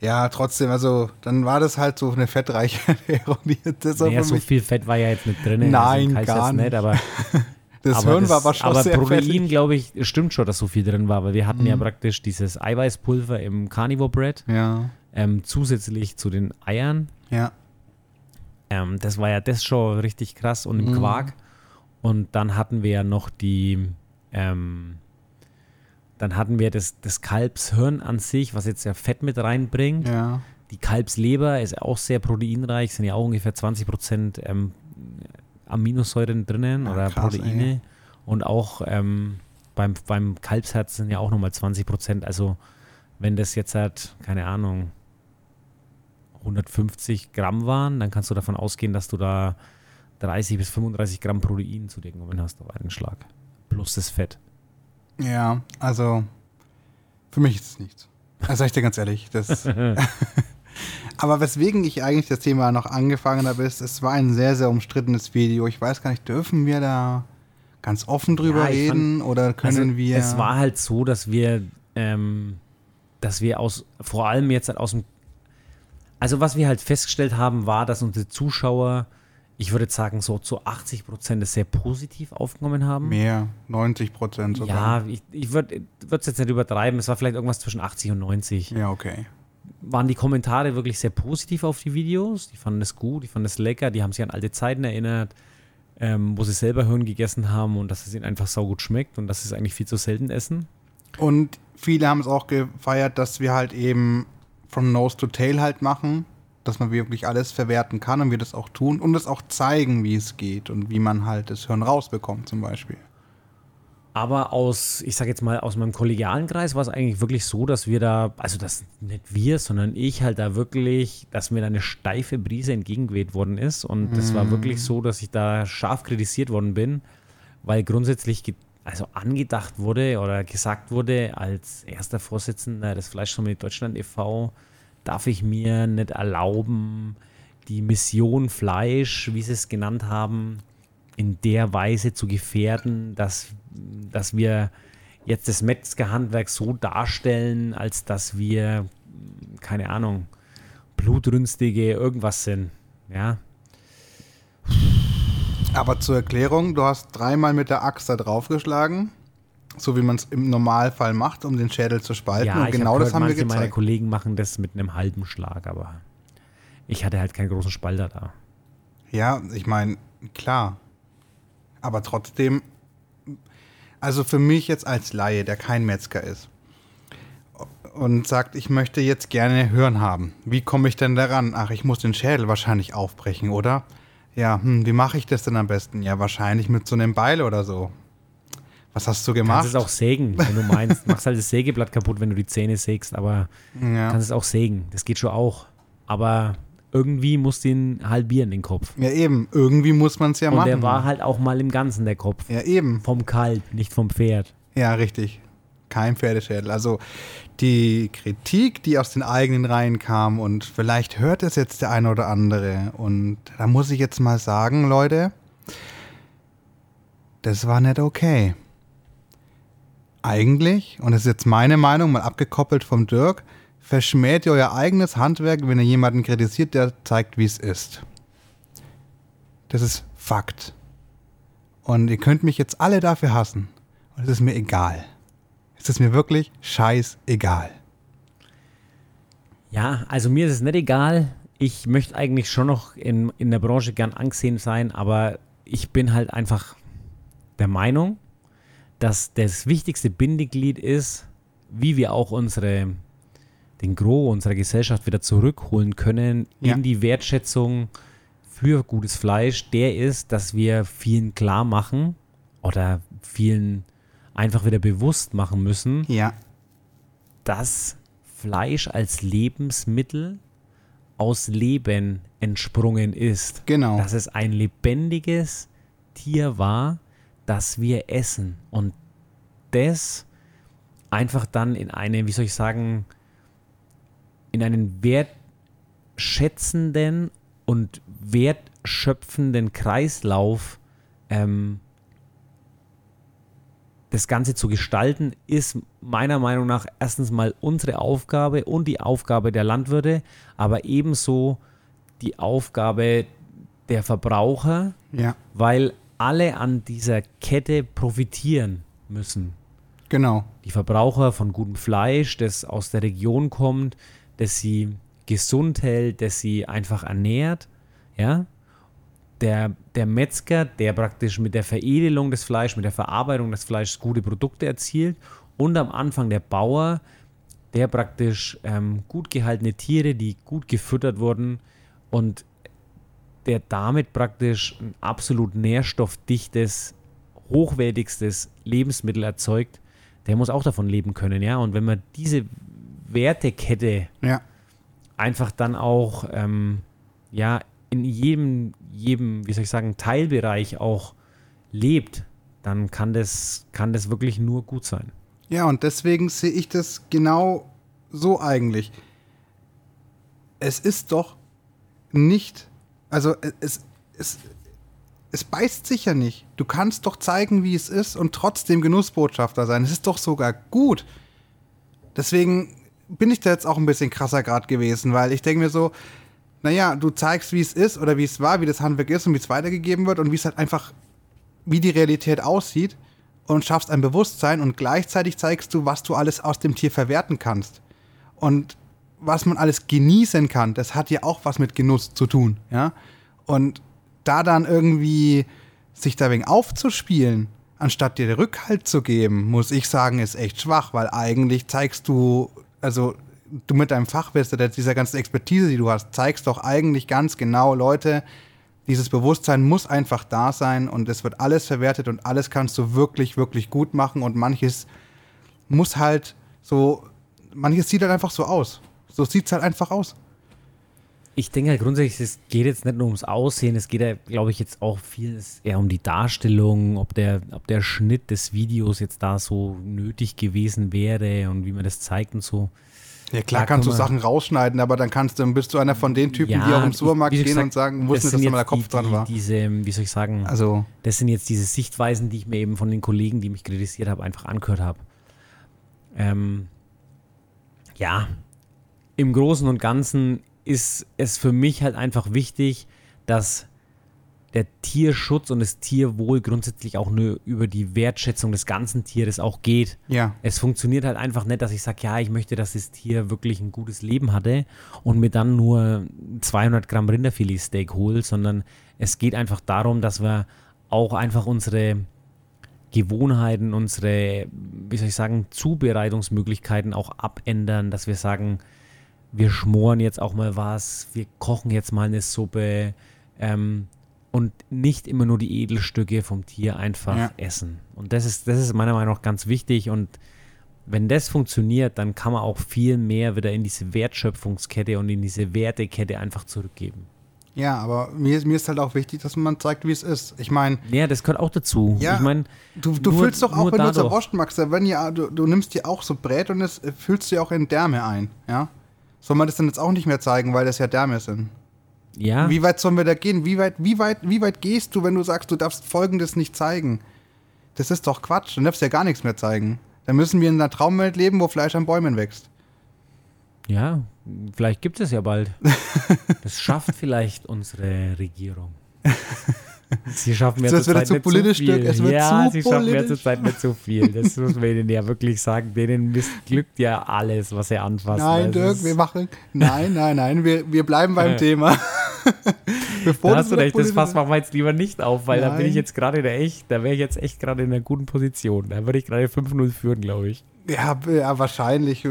Ja, trotzdem, also dann war das halt so eine fettreiche Ernährung. Die, das Naja, so viel Fett war ja jetzt nicht drin. Nein, also gar jetzt nicht. aber das aber Hirn das- war aber schon aber sehr Protein, glaube ich, stimmt schon, dass so viel drin war, weil wir hatten ja Mhm. praktisch dieses Eiweißpulver im Carnivore Bread Ja, ähm, zusätzlich zu den Eiern. ja. Ähm, das war ja das schon richtig krass und im Mhm. Quark. Und dann hatten wir ja noch die, ähm, dann hatten wir das, das Kalbshirn an sich, was jetzt ja Fett mit reinbringt. Ja, Die Kalbsleber ist auch sehr proteinreich, sind ja auch ungefähr 20 Prozent ähm, Aminosäuren drinnen Ah, oder krass, Proteine. ey. Und auch ähm, beim, beim Kalbsherz sind ja auch nochmal 20 Prozent. Also wenn das jetzt halt, keine Ahnung, 150 Gramm waren, dann kannst du davon ausgehen, dass du da 30 bis 35 Gramm Protein zu dir genommen hast auf einen Schlag. Plus das Fett. ja, also für mich ist es nichts. Das sag ich dir ganz ehrlich. Das aber weswegen ich eigentlich das Thema noch angefangen habe, ist, es war ein sehr, sehr umstrittenes Video. Ich weiß gar nicht, dürfen wir da ganz offen drüber Ja, reden oder können also, wir. Es war halt so, dass wir, ähm, dass wir aus, vor allem jetzt halt aus dem, also was wir halt festgestellt haben, war, dass unsere Zuschauer, ich würde sagen, so zu 80 Prozent es sehr positiv aufgenommen haben. mehr, 90 Prozent sogar. Ja, ich, ich würde es jetzt nicht übertreiben, es war vielleicht irgendwas zwischen 80 und 90. Ja, okay. Waren die Kommentare wirklich sehr positiv auf die Videos? Die fanden es gut, die fanden es lecker, die haben sich an alte Zeiten erinnert, ähm, wo sie selber Hirn gegessen haben und dass es ihnen einfach saugut schmeckt und dass sie es eigentlich viel zu selten essen. Und viele haben es auch gefeiert, dass wir halt eben from nose to tail halt machen, dass man wirklich alles verwerten kann und wir das auch tun und es auch zeigen, wie es geht und wie man halt das Hirn rausbekommt zum Beispiel. Aber aus, ich sag jetzt mal, aus meinem kollegialen Kreis war es eigentlich wirklich so, dass wir da, also das nicht wir, sondern ich halt da wirklich, dass mir da eine steife Brise entgegengeweht worden ist. Und es war wirklich so, dass ich da scharf kritisiert worden bin, weil grundsätzlich also angedacht wurde oder gesagt wurde, als erster Vorsitzender des Fleischsumme Deutschland e.V. darf ich mir nicht erlauben, die Mission Fleisch, wie sie es genannt haben, in der Weise zu gefährden, dass, dass wir jetzt das Metzgerhandwerk so darstellen, als dass wir, keine Ahnung, blutrünstige irgendwas sind. Ja, Aber zur Erklärung, du hast dreimal mit der Axt da draufgeschlagen, so wie man es im Normalfall macht, um den Schädel zu spalten. ja und genau hab das gehört, haben wir gezeigt. Kollegen machen das mit einem halben Schlag, aber ich hatte halt keinen großen Spalter da. Ja, ich meine, klar. Aber trotzdem, also für mich jetzt als Laie, der kein Metzger ist und sagt, ich möchte jetzt gerne Hirn haben. Wie komme ich denn daran? Ach, ich muss den Schädel wahrscheinlich aufbrechen, oder? Ja, hm, wie mache ich das denn am besten? Ja, wahrscheinlich mit so einem Beil oder so. Was hast du gemacht? kannst es auch sägen, wenn du meinst. Machst halt das Sägeblatt kaputt, wenn du die Zähne sägst, aber ja. kannst es auch sägen. Das geht schon auch. Aber irgendwie musst du ihn halbieren, den Kopf. ja, eben. Irgendwie muss man es ja Und machen. der war halt auch mal im Ganzen, der Kopf. ja, eben. Vom Kalb, nicht vom Pferd. Ja, richtig. Kein Pferdeschädel. Also die Kritik, die aus den eigenen Reihen kam und vielleicht hört es jetzt der eine oder andere. Und da muss ich jetzt mal sagen, Leute, das war nicht okay. Eigentlich, und das ist jetzt meine Meinung, mal abgekoppelt vom Dirk, verschmäht ihr euer eigenes Handwerk, wenn ihr jemanden kritisiert, der zeigt, wie es ist. Das ist Fakt. Und ihr könnt mich jetzt alle dafür hassen. Und es ist mir egal. Es ist mir wirklich scheißegal. Ja, also mir ist es nicht egal. Ich möchte eigentlich schon noch in, in der Branche gern angesehen sein, aber ich bin halt einfach der Meinung, dass das wichtigste Bindeglied ist, wie wir auch unsere, den Gros unserer Gesellschaft wieder zurückholen können Ja. in die Wertschätzung für gutes Fleisch, der ist, dass wir vielen klar machen oder vielen einfach wieder bewusst machen müssen, Ja, dass Fleisch als Lebensmittel aus Leben entsprungen ist. genau. Dass es ein lebendiges Tier war, das wir essen. Und das einfach dann in eine, wie soll ich sagen, in einen wertschätzenden und wertschöpfenden Kreislauf ähm, das Ganze zu gestalten, ist meiner Meinung nach erstens mal unsere Aufgabe und die Aufgabe der Landwirte, aber ebenso die Aufgabe der Verbraucher, ja, weil alle an dieser Kette profitieren müssen. genau. Die Verbraucher von gutem Fleisch, das aus der Region kommt, das sie gesund hält, das sie einfach ernährt, ja. Der, der Metzger, der praktisch mit der Veredelung des Fleisches, mit der Verarbeitung des Fleisches gute Produkte erzielt und am Anfang der Bauer, der praktisch ähm, gut gehaltene Tiere, die gut gefüttert wurden und der damit praktisch ein absolut nährstoffdichtes, hochwertigstes Lebensmittel erzeugt, der muss auch davon leben können, ja. Und wenn man diese Wertekette Ja, einfach dann auch, ähm, ja, in jedem, jedem, wie soll ich sagen, Teilbereich auch lebt, dann kann das, kann das wirklich nur gut sein. ja, und deswegen sehe ich das genau so eigentlich. Es ist doch nicht, also es, es, es beißt sich ja nicht. Du kannst doch zeigen, wie es ist und trotzdem Genussbotschafter sein. Es ist doch sogar gut. Deswegen bin ich da jetzt auch ein bisschen krasser gerade gewesen, weil ich denke mir so, naja, du zeigst, wie es ist oder wie es war, wie das Handwerk ist und wie es weitergegeben wird und wie es halt einfach, wie die Realität aussieht und schaffst ein Bewusstsein und gleichzeitig zeigst du, was du alles aus dem Tier verwerten kannst. Und was man alles genießen kann, das hat ja auch was mit Genuss zu tun, ja. Und da dann irgendwie sich da wegen aufzuspielen, anstatt dir Rückhalt zu geben, muss ich sagen, ist echt schwach, weil eigentlich zeigst du, also du mit deinem Fachwissen, dieser ganzen Expertise, die du hast, zeigst doch eigentlich ganz genau, Leute, dieses Bewusstsein muss einfach da sein und es wird alles verwertet und alles kannst du wirklich, wirklich gut machen und manches muss halt so, manches sieht halt einfach so aus. So sieht es halt einfach aus. Ich denke halt grundsätzlich, es geht jetzt nicht nur ums Aussehen, es geht ja, glaube ich, jetzt auch viel eher um die Darstellung, ob der, ob der Schnitt des Videos jetzt da so nötig gewesen wäre und wie man das zeigt und so. Ja, klar Da kannst du Sachen rausschneiden, aber dann kannst du, bist du einer von den Typen, die auch im Supermarkt gehen gesagt, und sagen, wussten, dass sind da mal der Kopf die, dran war. Diese, wie soll ich sagen, Also, das sind jetzt diese Sichtweisen, die ich mir eben von den Kollegen, die mich kritisiert haben, einfach angehört habe. Ähm, ja, im Großen und Ganzen ist es für mich halt einfach wichtig, dass der Tierschutz und das Tierwohl grundsätzlich auch nur über die Wertschätzung des ganzen Tieres auch geht. ja, Es funktioniert halt einfach nicht, dass ich sage, ja, ich möchte, dass das Tier wirklich ein gutes Leben hatte und mir dann nur 200 Gramm Rinderfilet-Steak hole, sondern es geht einfach darum, dass wir auch einfach unsere Gewohnheiten, unsere, wie soll ich sagen, Zubereitungsmöglichkeiten auch abändern, dass wir sagen, wir schmoren jetzt auch mal was, wir kochen jetzt mal eine Suppe, ähm, und nicht immer nur die Edelstücke vom Tier einfach Ja. essen. Und das ist, das ist meiner Meinung nach ganz wichtig. Und wenn das funktioniert, dann kann man auch viel mehr wieder in diese Wertschöpfungskette und in diese Wertekette einfach zurückgeben. Ja, aber mir, ist- mir ist halt auch wichtig, dass man zeigt, wie es ist. Ich meine, Ja, das gehört auch dazu. Ja, ich meine, du, du Nur- füllst doch auch, wenn du zur dadurch. Wurst magst, wenn ja, du, du nimmst dir auch so Brät und es äh, füllst du ja auch in Därme ein, ja? Soll man das dann jetzt auch nicht mehr zeigen, weil das ja Därme sind? ja, Wie weit sollen wir da gehen? Wie weit, wie, weit, wie weit gehst du, wenn du sagst, du darfst Folgendes nicht zeigen? Das ist doch Quatsch. Dann darfst du ja gar nichts mehr zeigen. Dann müssen wir in einer Traumwelt leben, wo Fleisch an Bäumen wächst. ja, vielleicht gibt es ja bald. Das schafft vielleicht unsere Regierung. Sie schaffen mir Das wird zurzeit zu nicht politisch, zu viel. Es wird ja, zu sie schaffen mir zurzeit nicht so viel. Das muss man ihnen ja wirklich sagen. Denen missglückt ja alles, was sie anfassen. Nein, Dirk, wir machen. Nein, nein, nein, wir, wir bleiben beim Thema. Bevor Da hast du recht, das Fass machen wir jetzt lieber nicht auf, weil da bin ich Nein. jetzt gerade in der echt, da wäre ich jetzt echt gerade in einer guten Position. Da würde ich gerade 5-0 führen, glaube ich. Ja, ja, wahrscheinlich.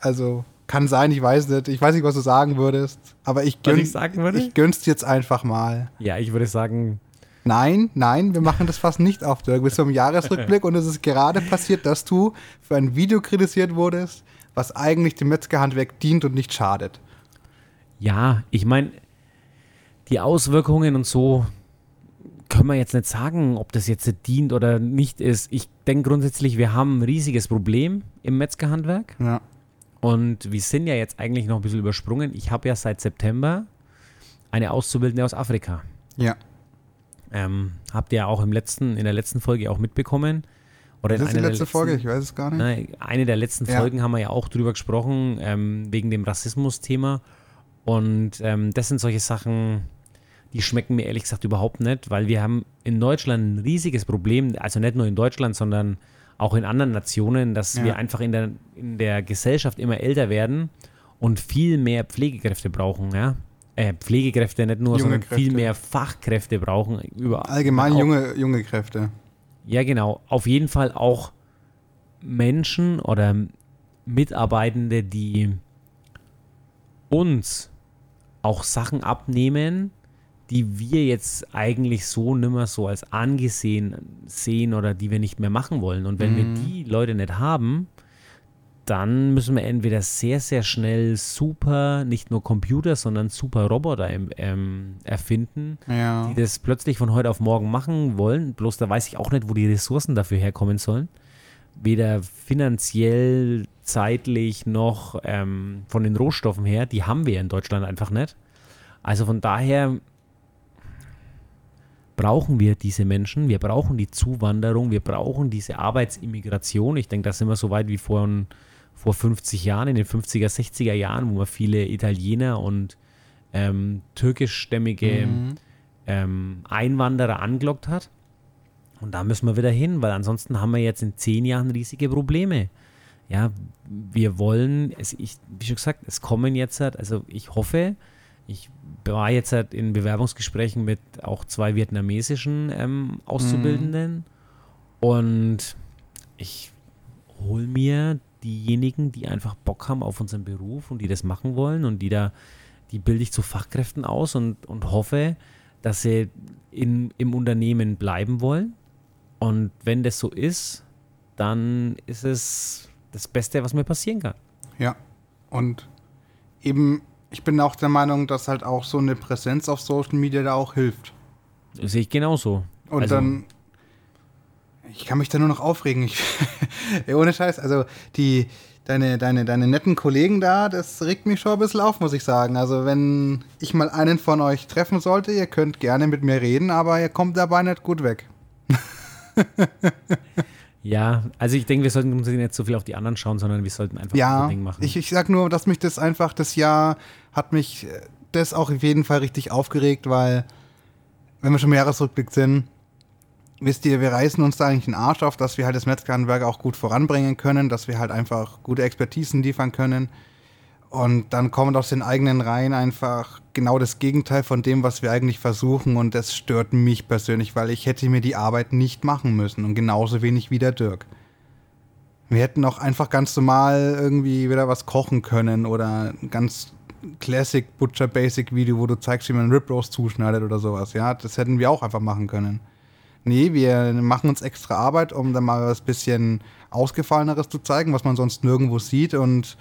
Also, kann sein, ich weiß nicht. Ich weiß nicht, was du sagen würdest. Aber ich, Was gönn, ich sagen würde? ich gönn's jetzt einfach mal. Ja, ich würde sagen, Nein, nein, wir machen das fast nicht auf, Dirk. Bis zum Jahresrückblick und es ist gerade passiert, dass du für ein Video kritisiert wurdest, was eigentlich dem Metzgerhandwerk dient und nicht schadet. Ja, ich meine, die Auswirkungen und so können wir jetzt nicht sagen, ob das jetzt dient oder nicht ist. Ich denke grundsätzlich, wir haben ein riesiges Problem im Metzgerhandwerk Ja. und wir sind ja jetzt eigentlich noch ein bisschen übersprungen. Ich habe ja seit September eine Auszubildende aus Afrika. Ja. Ähm, habt ihr ja auch im letzten, in der letzten Folge auch mitbekommen. Oder Das ist die letzte letzten- Folge, ich weiß es gar nicht. Nein, eine der letzten Ja. Folgen haben wir ja auch drüber gesprochen, ähm, wegen dem Rassismus-Thema. Und ähm, das sind solche Sachen, die schmecken mir ehrlich gesagt überhaupt nicht, weil wir haben in Deutschland ein riesiges Problem, also nicht nur in Deutschland, sondern auch in anderen Nationen, dass Ja. wir einfach in der, in der Gesellschaft immer älter werden und viel mehr Pflegekräfte brauchen, ja. Äh, Pflegekräfte nicht nur, Junge sondern Kräfte. viel mehr Fachkräfte brauchen. Über, Allgemein auch- junge, junge Kräfte. ja, genau. Auf jeden Fall auch Menschen oder Mitarbeitende, die uns auch Sachen abnehmen, die wir jetzt eigentlich so nimmer so als angesehen sehen oder die wir nicht mehr machen wollen. Und wenn wir die Leute nicht haben, dann müssen wir entweder sehr, sehr schnell super, nicht nur Computer, sondern super Roboter ähm, erfinden, Ja. die das plötzlich von heute auf morgen machen wollen. Bloß da weiß ich auch nicht, wo die Ressourcen dafür herkommen sollen. Weder finanziell, zeitlich noch ähm, von den Rohstoffen her. Die haben wir in Deutschland einfach nicht. Also von daher brauchen wir diese Menschen, wir brauchen die Zuwanderung, wir brauchen diese Arbeitsimmigration. Ich denke, da sind wir so weit wie vor, vor 50 Jahren, in den 50er, 60er Jahren, wo man viele Italiener und ähm, türkischstämmige Mhm. ähm, Einwanderer angelockt hat. Und da müssen wir wieder hin, weil ansonsten haben wir jetzt in zehn Jahren riesige Probleme. Ja, wir wollen, es, ich, wie schon gesagt, es kommen jetzt, halt, also ich hoffe, ich war jetzt halt in Bewerbungsgesprächen mit auch zwei vietnamesischen ähm, Auszubildenden und ich hole mir diejenigen, die einfach Bock haben auf unseren Beruf und die das machen wollen und die da, die bilde ich zu Fachkräften aus und, und hoffe, dass sie in, im Unternehmen bleiben wollen. Und wenn das so ist, dann ist es das Beste, was mir passieren kann. Ja. Und eben, ich bin auch der Meinung, dass halt auch so eine Präsenz auf Social Media da auch hilft. Das sehe ich genauso. Und Also- dann, ich kann mich da nur noch aufregen. Ich, ohne Scheiß, also die, deine, deine, deine netten Kollegen da, das regt mich schon ein bisschen auf, muss ich sagen. Also wenn ich mal einen von euch treffen sollte, ihr könnt gerne mit mir reden, aber ihr kommt dabei nicht gut weg. Ja, also ich denke, wir sollten uns nicht so viel auf die anderen schauen, sondern wir sollten einfach Ja, unser Ding machen. ich, ich sag nur, dass mich das einfach, das Jahr hat mich äh, das auch auf jeden Fall richtig aufgeregt, weil, wenn wir schon im Jahresrückblick sind, wisst ihr, wir reißen uns da eigentlich den Arsch auf, dass wir halt das Metzgerhandwerk auch gut voranbringen können, dass wir halt einfach gute Expertisen liefern können. Und dann kommt aus den eigenen Reihen einfach genau das Gegenteil von dem, was wir eigentlich versuchen. Und das stört mich persönlich, weil ich hätte mir die Arbeit nicht machen müssen. Und genauso wenig wie der Dirk. Wir hätten auch einfach ganz normal irgendwie wieder was kochen können oder ganz Classic Butcher Basic Video, wo du zeigst, wie man Rib Roast zuschneidet oder sowas. Ja, das hätten wir auch einfach machen können. Nee, wir machen uns extra Arbeit, um dann mal was bisschen Ausgefalleneres zu zeigen, was man sonst nirgendwo sieht und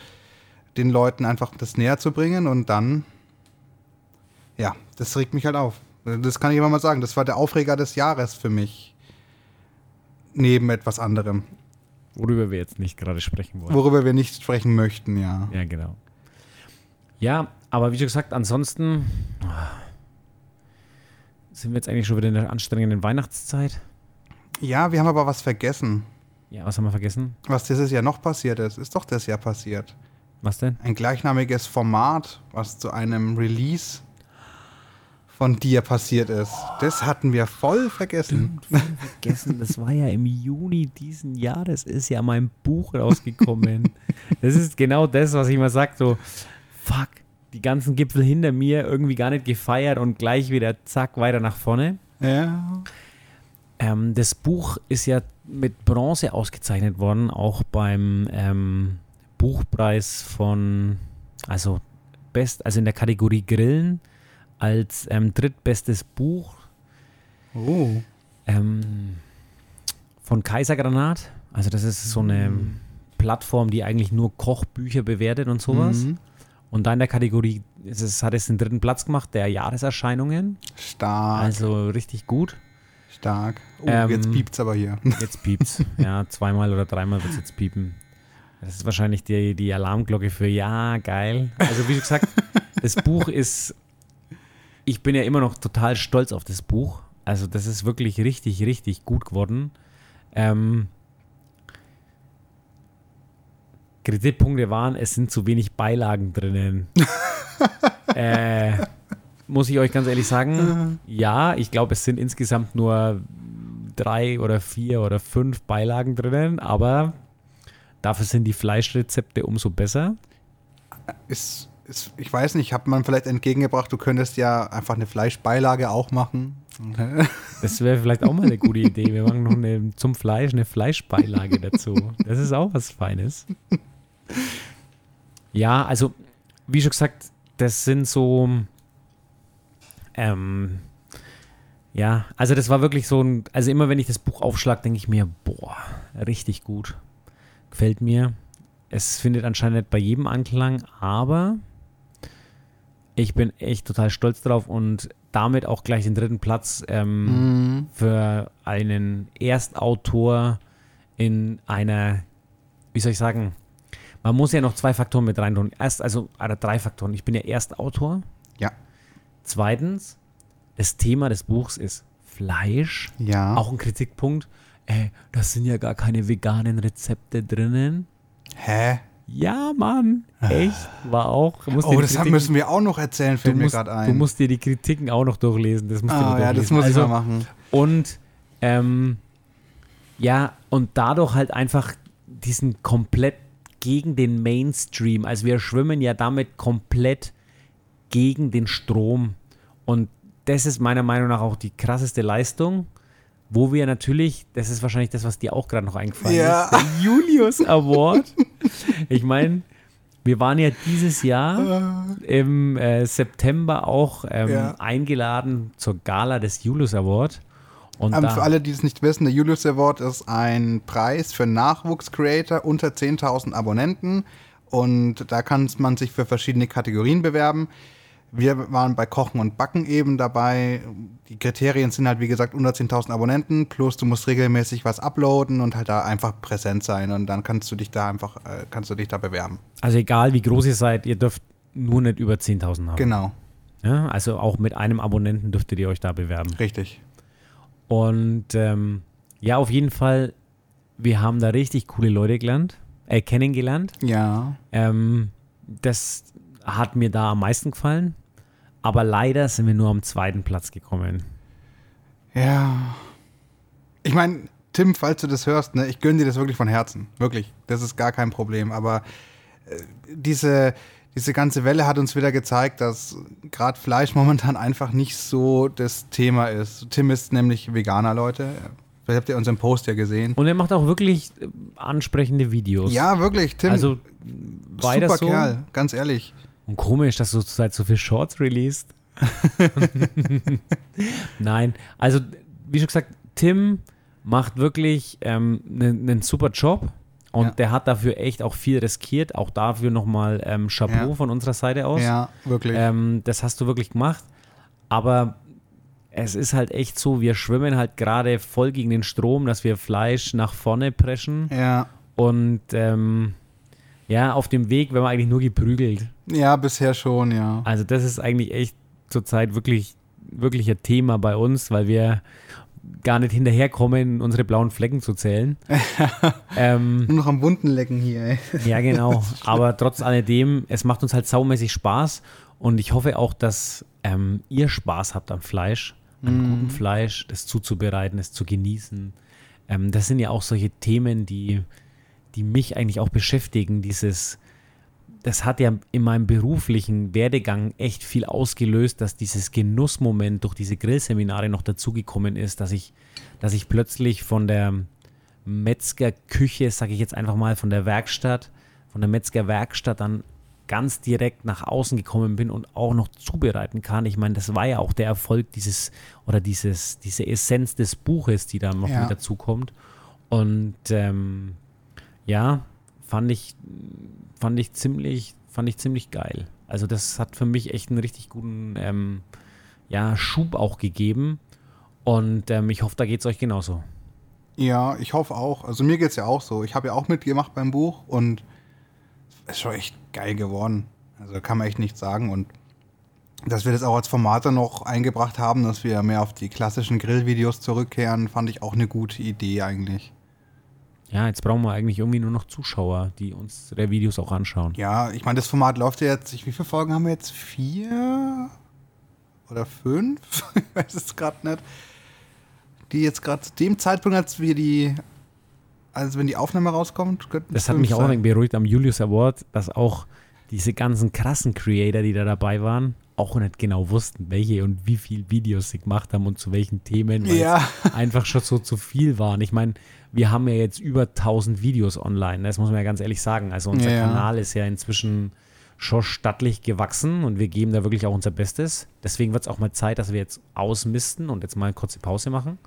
den Leuten einfach das näher zu bringen und dann, ja, das regt mich halt auf. Das kann ich immer mal sagen. Das war der Aufreger des Jahres für mich. Neben etwas anderem. Worüber wir jetzt nicht gerade sprechen wollen. Worüber wir nicht sprechen möchten, ja. Ja, genau. Ja, aber wie schon gesagt, ansonsten sind wir jetzt eigentlich schon wieder in der anstrengenden Weihnachtszeit. Ja, wir haben aber was vergessen. Ja, was haben wir vergessen? Was dieses Jahr noch passiert ist, ist doch das Jahr passiert. Was denn? Ein gleichnamiges Format, was zu einem Release von dir passiert ist. Das hatten wir voll vergessen. Voll vergessen. Das war ja im Juni diesen Jahres ist ja mein Buch rausgekommen. das ist genau das, was ich immer sage, so fuck, die ganzen Gipfel hinter mir irgendwie gar nicht gefeiert und gleich wieder zack weiter nach vorne. Ja. Ähm, das Buch ist ja mit Bronze ausgezeichnet worden, auch beim ähm, Buchpreis von, also best, also in der Kategorie Grillen als ähm, drittbestes Buch Oh. ähm, von Kaisergranat. Also das ist so eine Plattform, die eigentlich nur Kochbücher bewertet und sowas. Mhm. Und da in der Kategorie ist es, hat es den dritten Platz gemacht, der Jahreserscheinungen. Stark. Also richtig gut. stark. Oh, Ähm, jetzt piept's aber hier. Jetzt piept's. ja, zweimal oder dreimal wird es jetzt piepen. Das ist wahrscheinlich die, die Alarmglocke für ja, geil. Also wie gesagt, das Buch ist, ich bin ja immer noch total stolz auf das Buch. Also das ist wirklich richtig, richtig gut geworden. Ähm, Kritikpunkte waren, es sind zu wenig Beilagen drinnen. äh, muss ich euch ganz ehrlich sagen, ja, ich glaube, es sind insgesamt nur drei oder vier oder fünf Beilagen drinnen, aber dafür sind die Fleischrezepte umso besser. Ist, ist, ich weiß nicht, hat man vielleicht entgegengebracht, du könntest ja einfach eine Fleischbeilage auch machen. Das wäre vielleicht auch mal eine gute Idee. Wir machen noch eine, zum Fleisch eine Fleischbeilage dazu. Das ist auch was Feines. Ja, also, wie schon gesagt, das sind so. Ähm, ja, also das war wirklich so ein. Also immer wenn ich das Buch aufschlag, denke ich mir, boah, richtig gut. Gefällt mir. Es findet anscheinend nicht bei jedem Anklang, aber ich bin echt total stolz drauf und damit auch gleich den dritten Platz ähm, Mhm. für einen Erstautor in einer, wie soll ich sagen, man muss ja noch zwei Faktoren mit rein tun. Erst, also, oder drei Faktoren. Ich bin ja Erstautor. Ja. Zweitens, das Thema des Buchs ist Fleisch. Ja. Auch ein Kritikpunkt. Äh, das sind ja gar keine veganen Rezepte drinnen. Hä? Ja, Mann. Echt? War auch. Oh, das Kritiken- müssen wir auch noch erzählen, du fällt mir gerade du ein. musst dir die Kritiken auch noch durchlesen. Das musst du ah, noch ja, das durchlesen. muss ich also, mal machen. Und ähm, ja, und dadurch halt einfach diesen komplett gegen den Mainstream. Also wir schwimmen ja damit komplett gegen den Strom. Und das ist meiner Meinung nach auch die krasseste Leistung, wo wir natürlich, das ist wahrscheinlich das, was dir auch gerade noch eingefallen Ja. ist, der Julius Award. ich meine, wir waren ja dieses Jahr im äh, September auch ähm, Ja. eingeladen zur Gala des Julius Award. Und Ähm, für alle, die es nicht wissen, der Julius Award ist ein Preis für Nachwuchscreator unter 10.000 Abonnenten und da kann man sich für verschiedene Kategorien bewerben. Wir waren bei Kochen und Backen eben dabei. Die Kriterien sind halt, wie gesagt, unter 10.000 Abonnenten, plus du musst regelmäßig was uploaden und halt da einfach präsent sein und dann kannst du dich da einfach, äh, kannst du dich da bewerben. also egal wie groß ihr seid, ihr dürft nur nicht über 10.000 haben. Genau, Ja, also auch mit einem Abonnenten dürftet ihr euch da bewerben. richtig. Und ähm, ja, auf jeden Fall, wir haben da richtig coole Leute gelernt, äh, kennengelernt. Ja. Ähm, das hat mir da am meisten gefallen. Aber leider sind wir nur am zweiten Platz gekommen. Ja. Ich meine, Tim, falls du das hörst, ne, ich gönne dir das wirklich von Herzen. Wirklich. Das ist gar kein Problem. Aber äh, diese, diese ganze Welle hat uns wieder gezeigt, dass gerade Fleisch momentan einfach nicht so das Thema ist. Tim ist nämlich Veganer, Leute. Vielleicht habt ihr unseren Post ja gesehen. Und er macht auch wirklich äh, ansprechende Videos. Ja, wirklich, Tim. Also super so. Kerl, ganz ehrlich. Und komisch, dass du zurzeit so viel Shorts released. Nein, also wie schon gesagt, Tim macht wirklich einen ähm, ne, super Job und ja. der hat dafür echt auch viel riskiert. Auch dafür nochmal ähm, Chapeau ja. von unserer Seite aus. Ja, wirklich. Ähm, das hast du wirklich gemacht. Aber es ist halt echt so, wir schwimmen halt gerade voll gegen den Strom, dass wir Fleisch nach vorne preschen. Ja. Und ähm, ja, auf dem Weg werden wir eigentlich nur geprügelt. Ja, bisher schon, ja. Also das ist eigentlich echt zurzeit wirklich, wirklich ein Thema bei uns, weil wir gar nicht hinterherkommen, unsere blauen Flecken zu zählen. ähm, Nur noch am Wunden lecken hier. Ey. ja, genau. Aber trotz alledem, es macht uns halt saumäßig Spaß und ich hoffe auch, dass ähm, ihr Spaß habt am Fleisch, am mm. guten Fleisch, das zuzubereiten, es zu genießen. Ähm, das sind ja auch solche Themen, die, die mich eigentlich auch beschäftigen, dieses das hat ja in meinem beruflichen Werdegang echt viel ausgelöst, dass dieses Genussmoment durch diese Grillseminare noch dazugekommen ist, dass ich, dass ich plötzlich von der Metzgerküche, sage ich jetzt einfach mal, von der Werkstatt, von der Metzgerwerkstatt dann ganz direkt nach außen gekommen bin und auch noch zubereiten kann. Ich meine, das war ja auch der Erfolg dieses oder dieses, diese Essenz des Buches, die dann noch ja. mit dazukommt. Und ähm, ja, fand ich fand ich ziemlich, fand ich ziemlich geil. Also das hat für mich echt einen richtig guten ähm, ja, Schub auch gegeben. Und ähm, ich hoffe, da geht es euch genauso. Ja, ich hoffe auch. Also mir geht es ja auch so. Ich habe ja auch mitgemacht beim Buch und es ist schon echt geil geworden. Also kann man echt nichts sagen. Und dass wir das auch als Formate noch eingebracht haben, dass wir mehr auf die klassischen Grillvideos zurückkehren, fand ich auch eine gute Idee eigentlich. Ja, jetzt brauchen wir eigentlich irgendwie nur noch Zuschauer, die unsere Videos auch anschauen. Ja, ich meine, das Format läuft ja jetzt, wie viele Folgen haben wir jetzt? Vier oder fünf? ich weiß es gerade nicht. Die jetzt gerade zu dem Zeitpunkt, als wir die, also wenn die Aufnahme rauskommt, könnten Das hat mich sein. auch ein beruhigt am Julius Award, dass auch diese ganzen krassen Creator, die da dabei waren, auch nicht genau wussten, welche und wie viele Videos sie gemacht haben und zu welchen Themen, weil ja. es einfach schon so zu viel waren. Ich meine, wir haben ja jetzt über 1000 Videos online, das muss man ja ganz ehrlich sagen. Also unser ja. Kanal ist ja inzwischen schon stattlich gewachsen und wir geben da wirklich auch unser Bestes. Deswegen wird es auch mal Zeit, dass wir jetzt ausmisten und jetzt mal eine kurze Pause machen.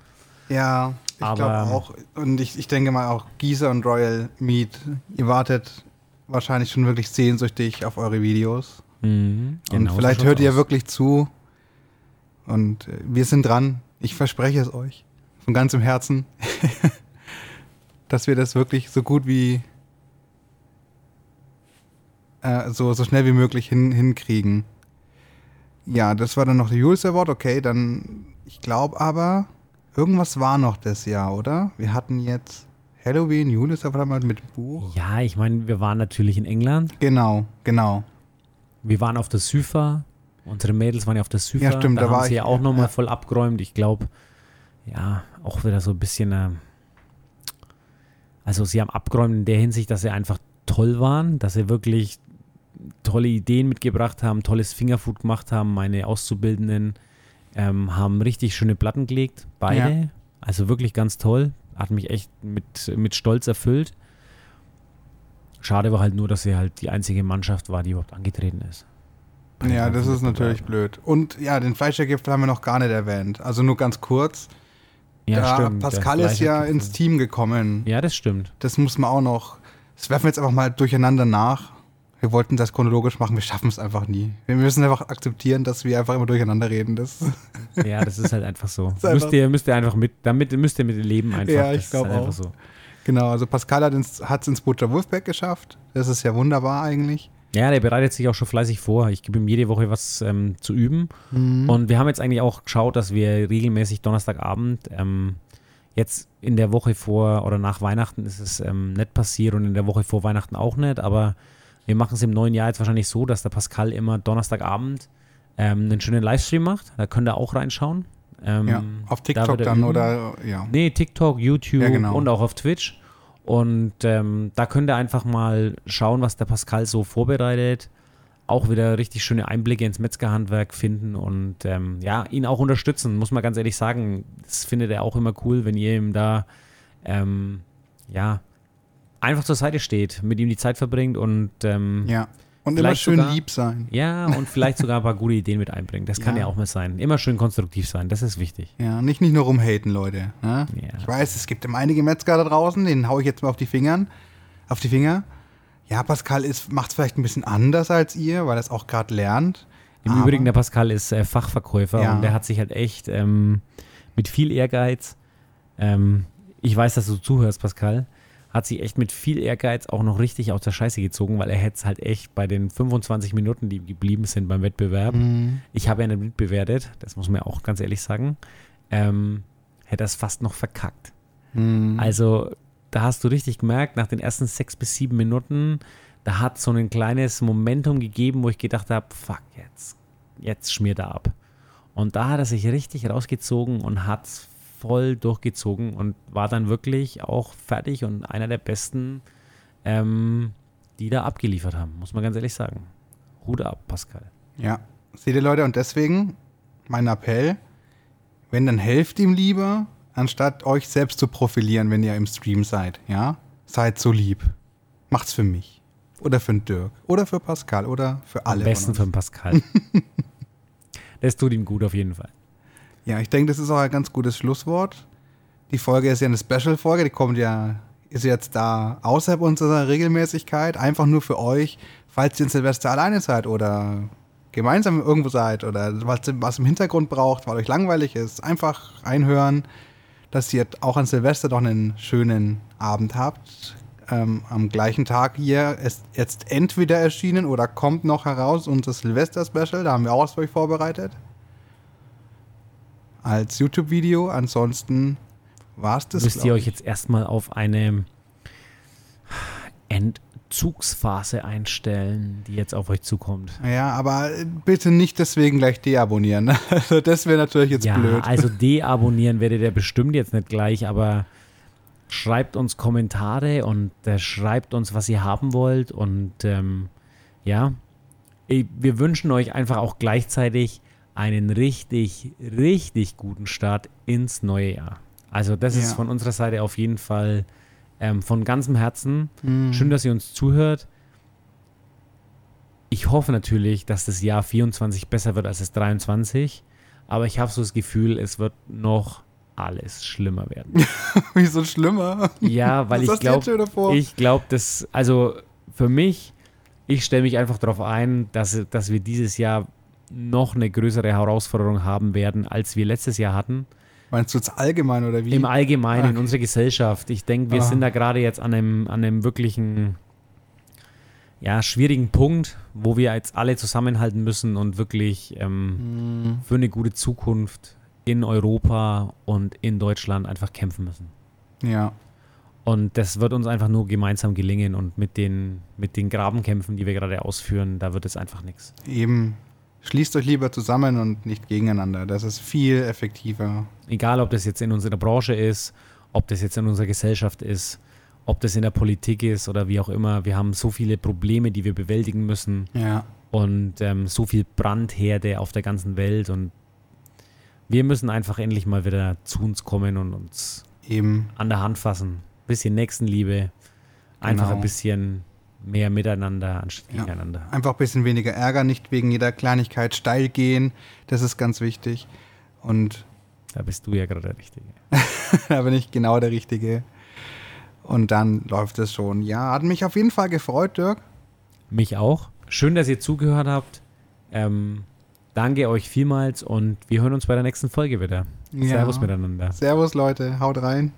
Ja, ich glaube auch. Und ich, ich denke mal auch Gießer und Royal Meat, ihr wartet wahrscheinlich schon wirklich sehnsüchtig auf eure Videos. Mhm, genau und vielleicht hört ihr aus. wirklich zu. Und äh, wir sind dran. Ich verspreche es euch. Von ganzem Herzen. dass wir das wirklich so gut wie äh, so, so schnell wie möglich hin, hinkriegen. Ja, das war dann noch der Jules Award. Okay, dann, ich glaube aber, irgendwas war noch das Jahr, oder? Wir hatten jetzt Halloween, Julius Award mit Buch. Ja, ich meine, wir waren natürlich in England. Genau, genau. Wir waren auf der Süfer. Unsere Mädels waren ja auf der Süfer. Ja, stimmt, da, da haben sie ja auch nochmal ja. voll abgeräumt. Ich glaube, ja, auch wieder so ein bisschen. Äh, also, sie haben abgeräumt in der Hinsicht, dass sie einfach toll waren, dass sie wirklich tolle Ideen mitgebracht haben, tolles Fingerfood gemacht haben. Meine Auszubildenden ähm, haben richtig schöne Platten gelegt, beide. Ja. Also wirklich ganz toll. Hat mich echt mit, mit Stolz erfüllt. Schade war halt nur, dass sie halt die einzige Mannschaft war, die überhaupt angetreten ist. Ja, das ist natürlich blöd. Und ja, den Fleischergipfel haben wir noch gar nicht erwähnt. Also nur ganz kurz. Ja, da stimmt. Pascal ist ja ins Team gekommen. Ja, das stimmt. Das muss man auch noch. Das werfen wir jetzt einfach mal durcheinander nach. Wir wollten das chronologisch machen, wir schaffen es einfach nie. Wir müssen einfach akzeptieren, dass wir einfach immer durcheinander reden. Das ja, das ist halt einfach so. Einfach müsst, ihr, müsst ihr einfach mit, damit müsst ihr mit leben einfach. Ja, ich glaube halt auch. So. Genau, also Pascal hat es ins, ins Butcher Wolfpack geschafft. Das ist ja wunderbar eigentlich. Ja, der bereitet sich auch schon fleißig vor. Ich gebe ihm jede Woche was ähm, zu üben. Mhm. Und wir haben jetzt eigentlich auch geschaut, dass wir regelmäßig Donnerstagabend, ähm, jetzt in der Woche vor oder nach Weihnachten ist es ähm, nicht passiert und in der Woche vor Weihnachten auch nicht, aber wir machen es im neuen Jahr jetzt wahrscheinlich so, dass der Pascal immer Donnerstagabend ähm, einen schönen Livestream macht. Da könnt ihr auch reinschauen. Ähm, ja, auf TikTok da dann üben. oder ja. Nee, TikTok, YouTube ja, genau. und auch auf Twitch. Und ähm, da könnt ihr einfach mal schauen, was der Pascal so vorbereitet. Auch wieder richtig schöne Einblicke ins Metzgerhandwerk finden und ähm, ja, ihn auch unterstützen, muss man ganz ehrlich sagen. Das findet er auch immer cool, wenn ihr ihm da ähm, ja, einfach zur Seite steht, mit ihm die Zeit verbringt und ähm, ja. Und immer schön sogar- lieb sein. Ja, und vielleicht sogar ein paar gute Ideen mit einbringen. Das kann Ja. ja auch mal sein. Immer schön konstruktiv sein, das ist wichtig. Ja, nicht, nicht nur rumhaten, Leute. Ne? Ja. Ich weiß, es gibt immer einige Metzger da draußen, denen hau ich jetzt mal auf die Fingern, auf die Finger. Ja, Pascal macht es vielleicht ein bisschen anders als ihr, weil er es auch gerade lernt. Im Aber- Übrigen, der Pascal ist äh, Fachverkäufer Ja. und der hat sich halt echt ähm, mit viel Ehrgeiz, ähm, ich weiß, dass du zuhörst, Pascal, hat sich echt mit viel Ehrgeiz auch noch richtig aus der Scheiße gezogen, weil er hätte es halt echt bei den 25 Minuten, die geblieben sind beim Wettbewerb, Mhm. ich habe ja nicht mitbewertet, das muss man ja auch ganz ehrlich sagen, ähm, hätte er es fast noch verkackt. Mhm. Also da hast du richtig gemerkt, nach den ersten sechs bis sieben Minuten, da hat so ein kleines Momentum gegeben, wo ich gedacht habe, fuck, jetzt, jetzt schmiert er ab. Und da hat er sich richtig rausgezogen und hat voll durchgezogen und war dann wirklich auch fertig und einer der besten, ähm, die da abgeliefert haben, muss man ganz ehrlich sagen. Hut ab, Pascal. Ja, seht ihr Leute, und deswegen mein Appell, wenn, dann helft ihm lieber, anstatt euch selbst zu profilieren, wenn ihr im Stream seid, ja? Seid so lieb. Macht's für mich. Oder für den Dirk. Oder für Pascal. Oder für alle. Am besten für den Pascal. das tut ihm gut auf jeden Fall. Ja, ich denke, das ist auch ein ganz gutes Schlusswort. Die Folge ist ja eine Special-Folge, die kommt ja, ist jetzt da außerhalb unserer Regelmäßigkeit, einfach nur für euch, falls ihr in Silvester alleine seid oder gemeinsam irgendwo seid oder was, was im Hintergrund braucht, weil euch langweilig ist, einfach einhören, dass ihr auch an Silvester doch einen schönen Abend habt. Ähm, am gleichen Tag hier ist jetzt entweder erschienen oder kommt noch heraus unser Silvester-Special, da haben wir auch was für euch vorbereitet. Als YouTube-Video. Ansonsten war es das. müsst ihr euch jetzt erstmal auf eine Entzugsphase einstellen, die jetzt auf euch zukommt. Ja, aber bitte nicht deswegen gleich deabonnieren. Also das wäre natürlich jetzt ja, blöd. also deabonnieren werdet ihr bestimmt jetzt nicht gleich, aber schreibt uns Kommentare und äh, schreibt uns, was ihr haben wollt und ähm, ja, wir wünschen euch einfach auch gleichzeitig einen richtig, richtig guten Start ins neue Jahr. Also das ist Ja. von unserer Seite auf jeden Fall ähm, von ganzem Herzen. Hm. Schön, dass ihr uns zuhört. Ich hoffe natürlich, dass das Jahr 24 besser wird als das 23, aber ich habe so das Gefühl, es wird noch alles schlimmer werden. Wieso schlimmer? Ja, weil ich glaube, ich glaube, dass, also für mich, ich stelle mich einfach darauf ein, dass, dass wir dieses Jahr noch eine größere Herausforderung haben werden, als wir letztes Jahr hatten. Meinst du jetzt allgemein oder wie? Im Allgemeinen, in Okay. unserer Gesellschaft. Ich denke, wir Ah. sind da gerade jetzt an einem, an einem wirklichen, ja, schwierigen Punkt, wo wir jetzt alle zusammenhalten müssen und wirklich ähm, Hm. für eine gute Zukunft in Europa und in Deutschland einfach kämpfen müssen. Ja. Und das wird uns einfach nur gemeinsam gelingen und mit den, mit den Grabenkämpfen, die wir gerade ausführen, da wird es einfach nichts. Eben. Schließt euch lieber zusammen und nicht gegeneinander. Das ist viel effektiver. Egal, ob das jetzt in unserer Branche ist, ob das jetzt in unserer Gesellschaft ist, ob das in der Politik ist oder wie auch immer. Wir haben so viele Probleme, die wir bewältigen müssen Ja. und ähm, so viel Brandherde auf der ganzen Welt und wir müssen einfach endlich mal wieder zu uns kommen und uns Eben. an der Hand fassen. Bisschen Nächstenliebe, einfach Genau. ein bisschen mehr miteinander anstatt Ja. gegeneinander. Einfach ein bisschen weniger Ärger, nicht wegen jeder Kleinigkeit steil gehen. Das ist ganz wichtig. Und Da bist du ja gerade der Richtige. da bin ich genau der Richtige. Und dann läuft es schon. Ja, hat mich auf jeden Fall gefreut, Dirk. Mich auch. Schön, dass ihr zugehört habt. Ähm, danke euch vielmals und wir hören uns bei der nächsten Folge wieder. Ja. Servus miteinander. Servus, Leute. Haut rein.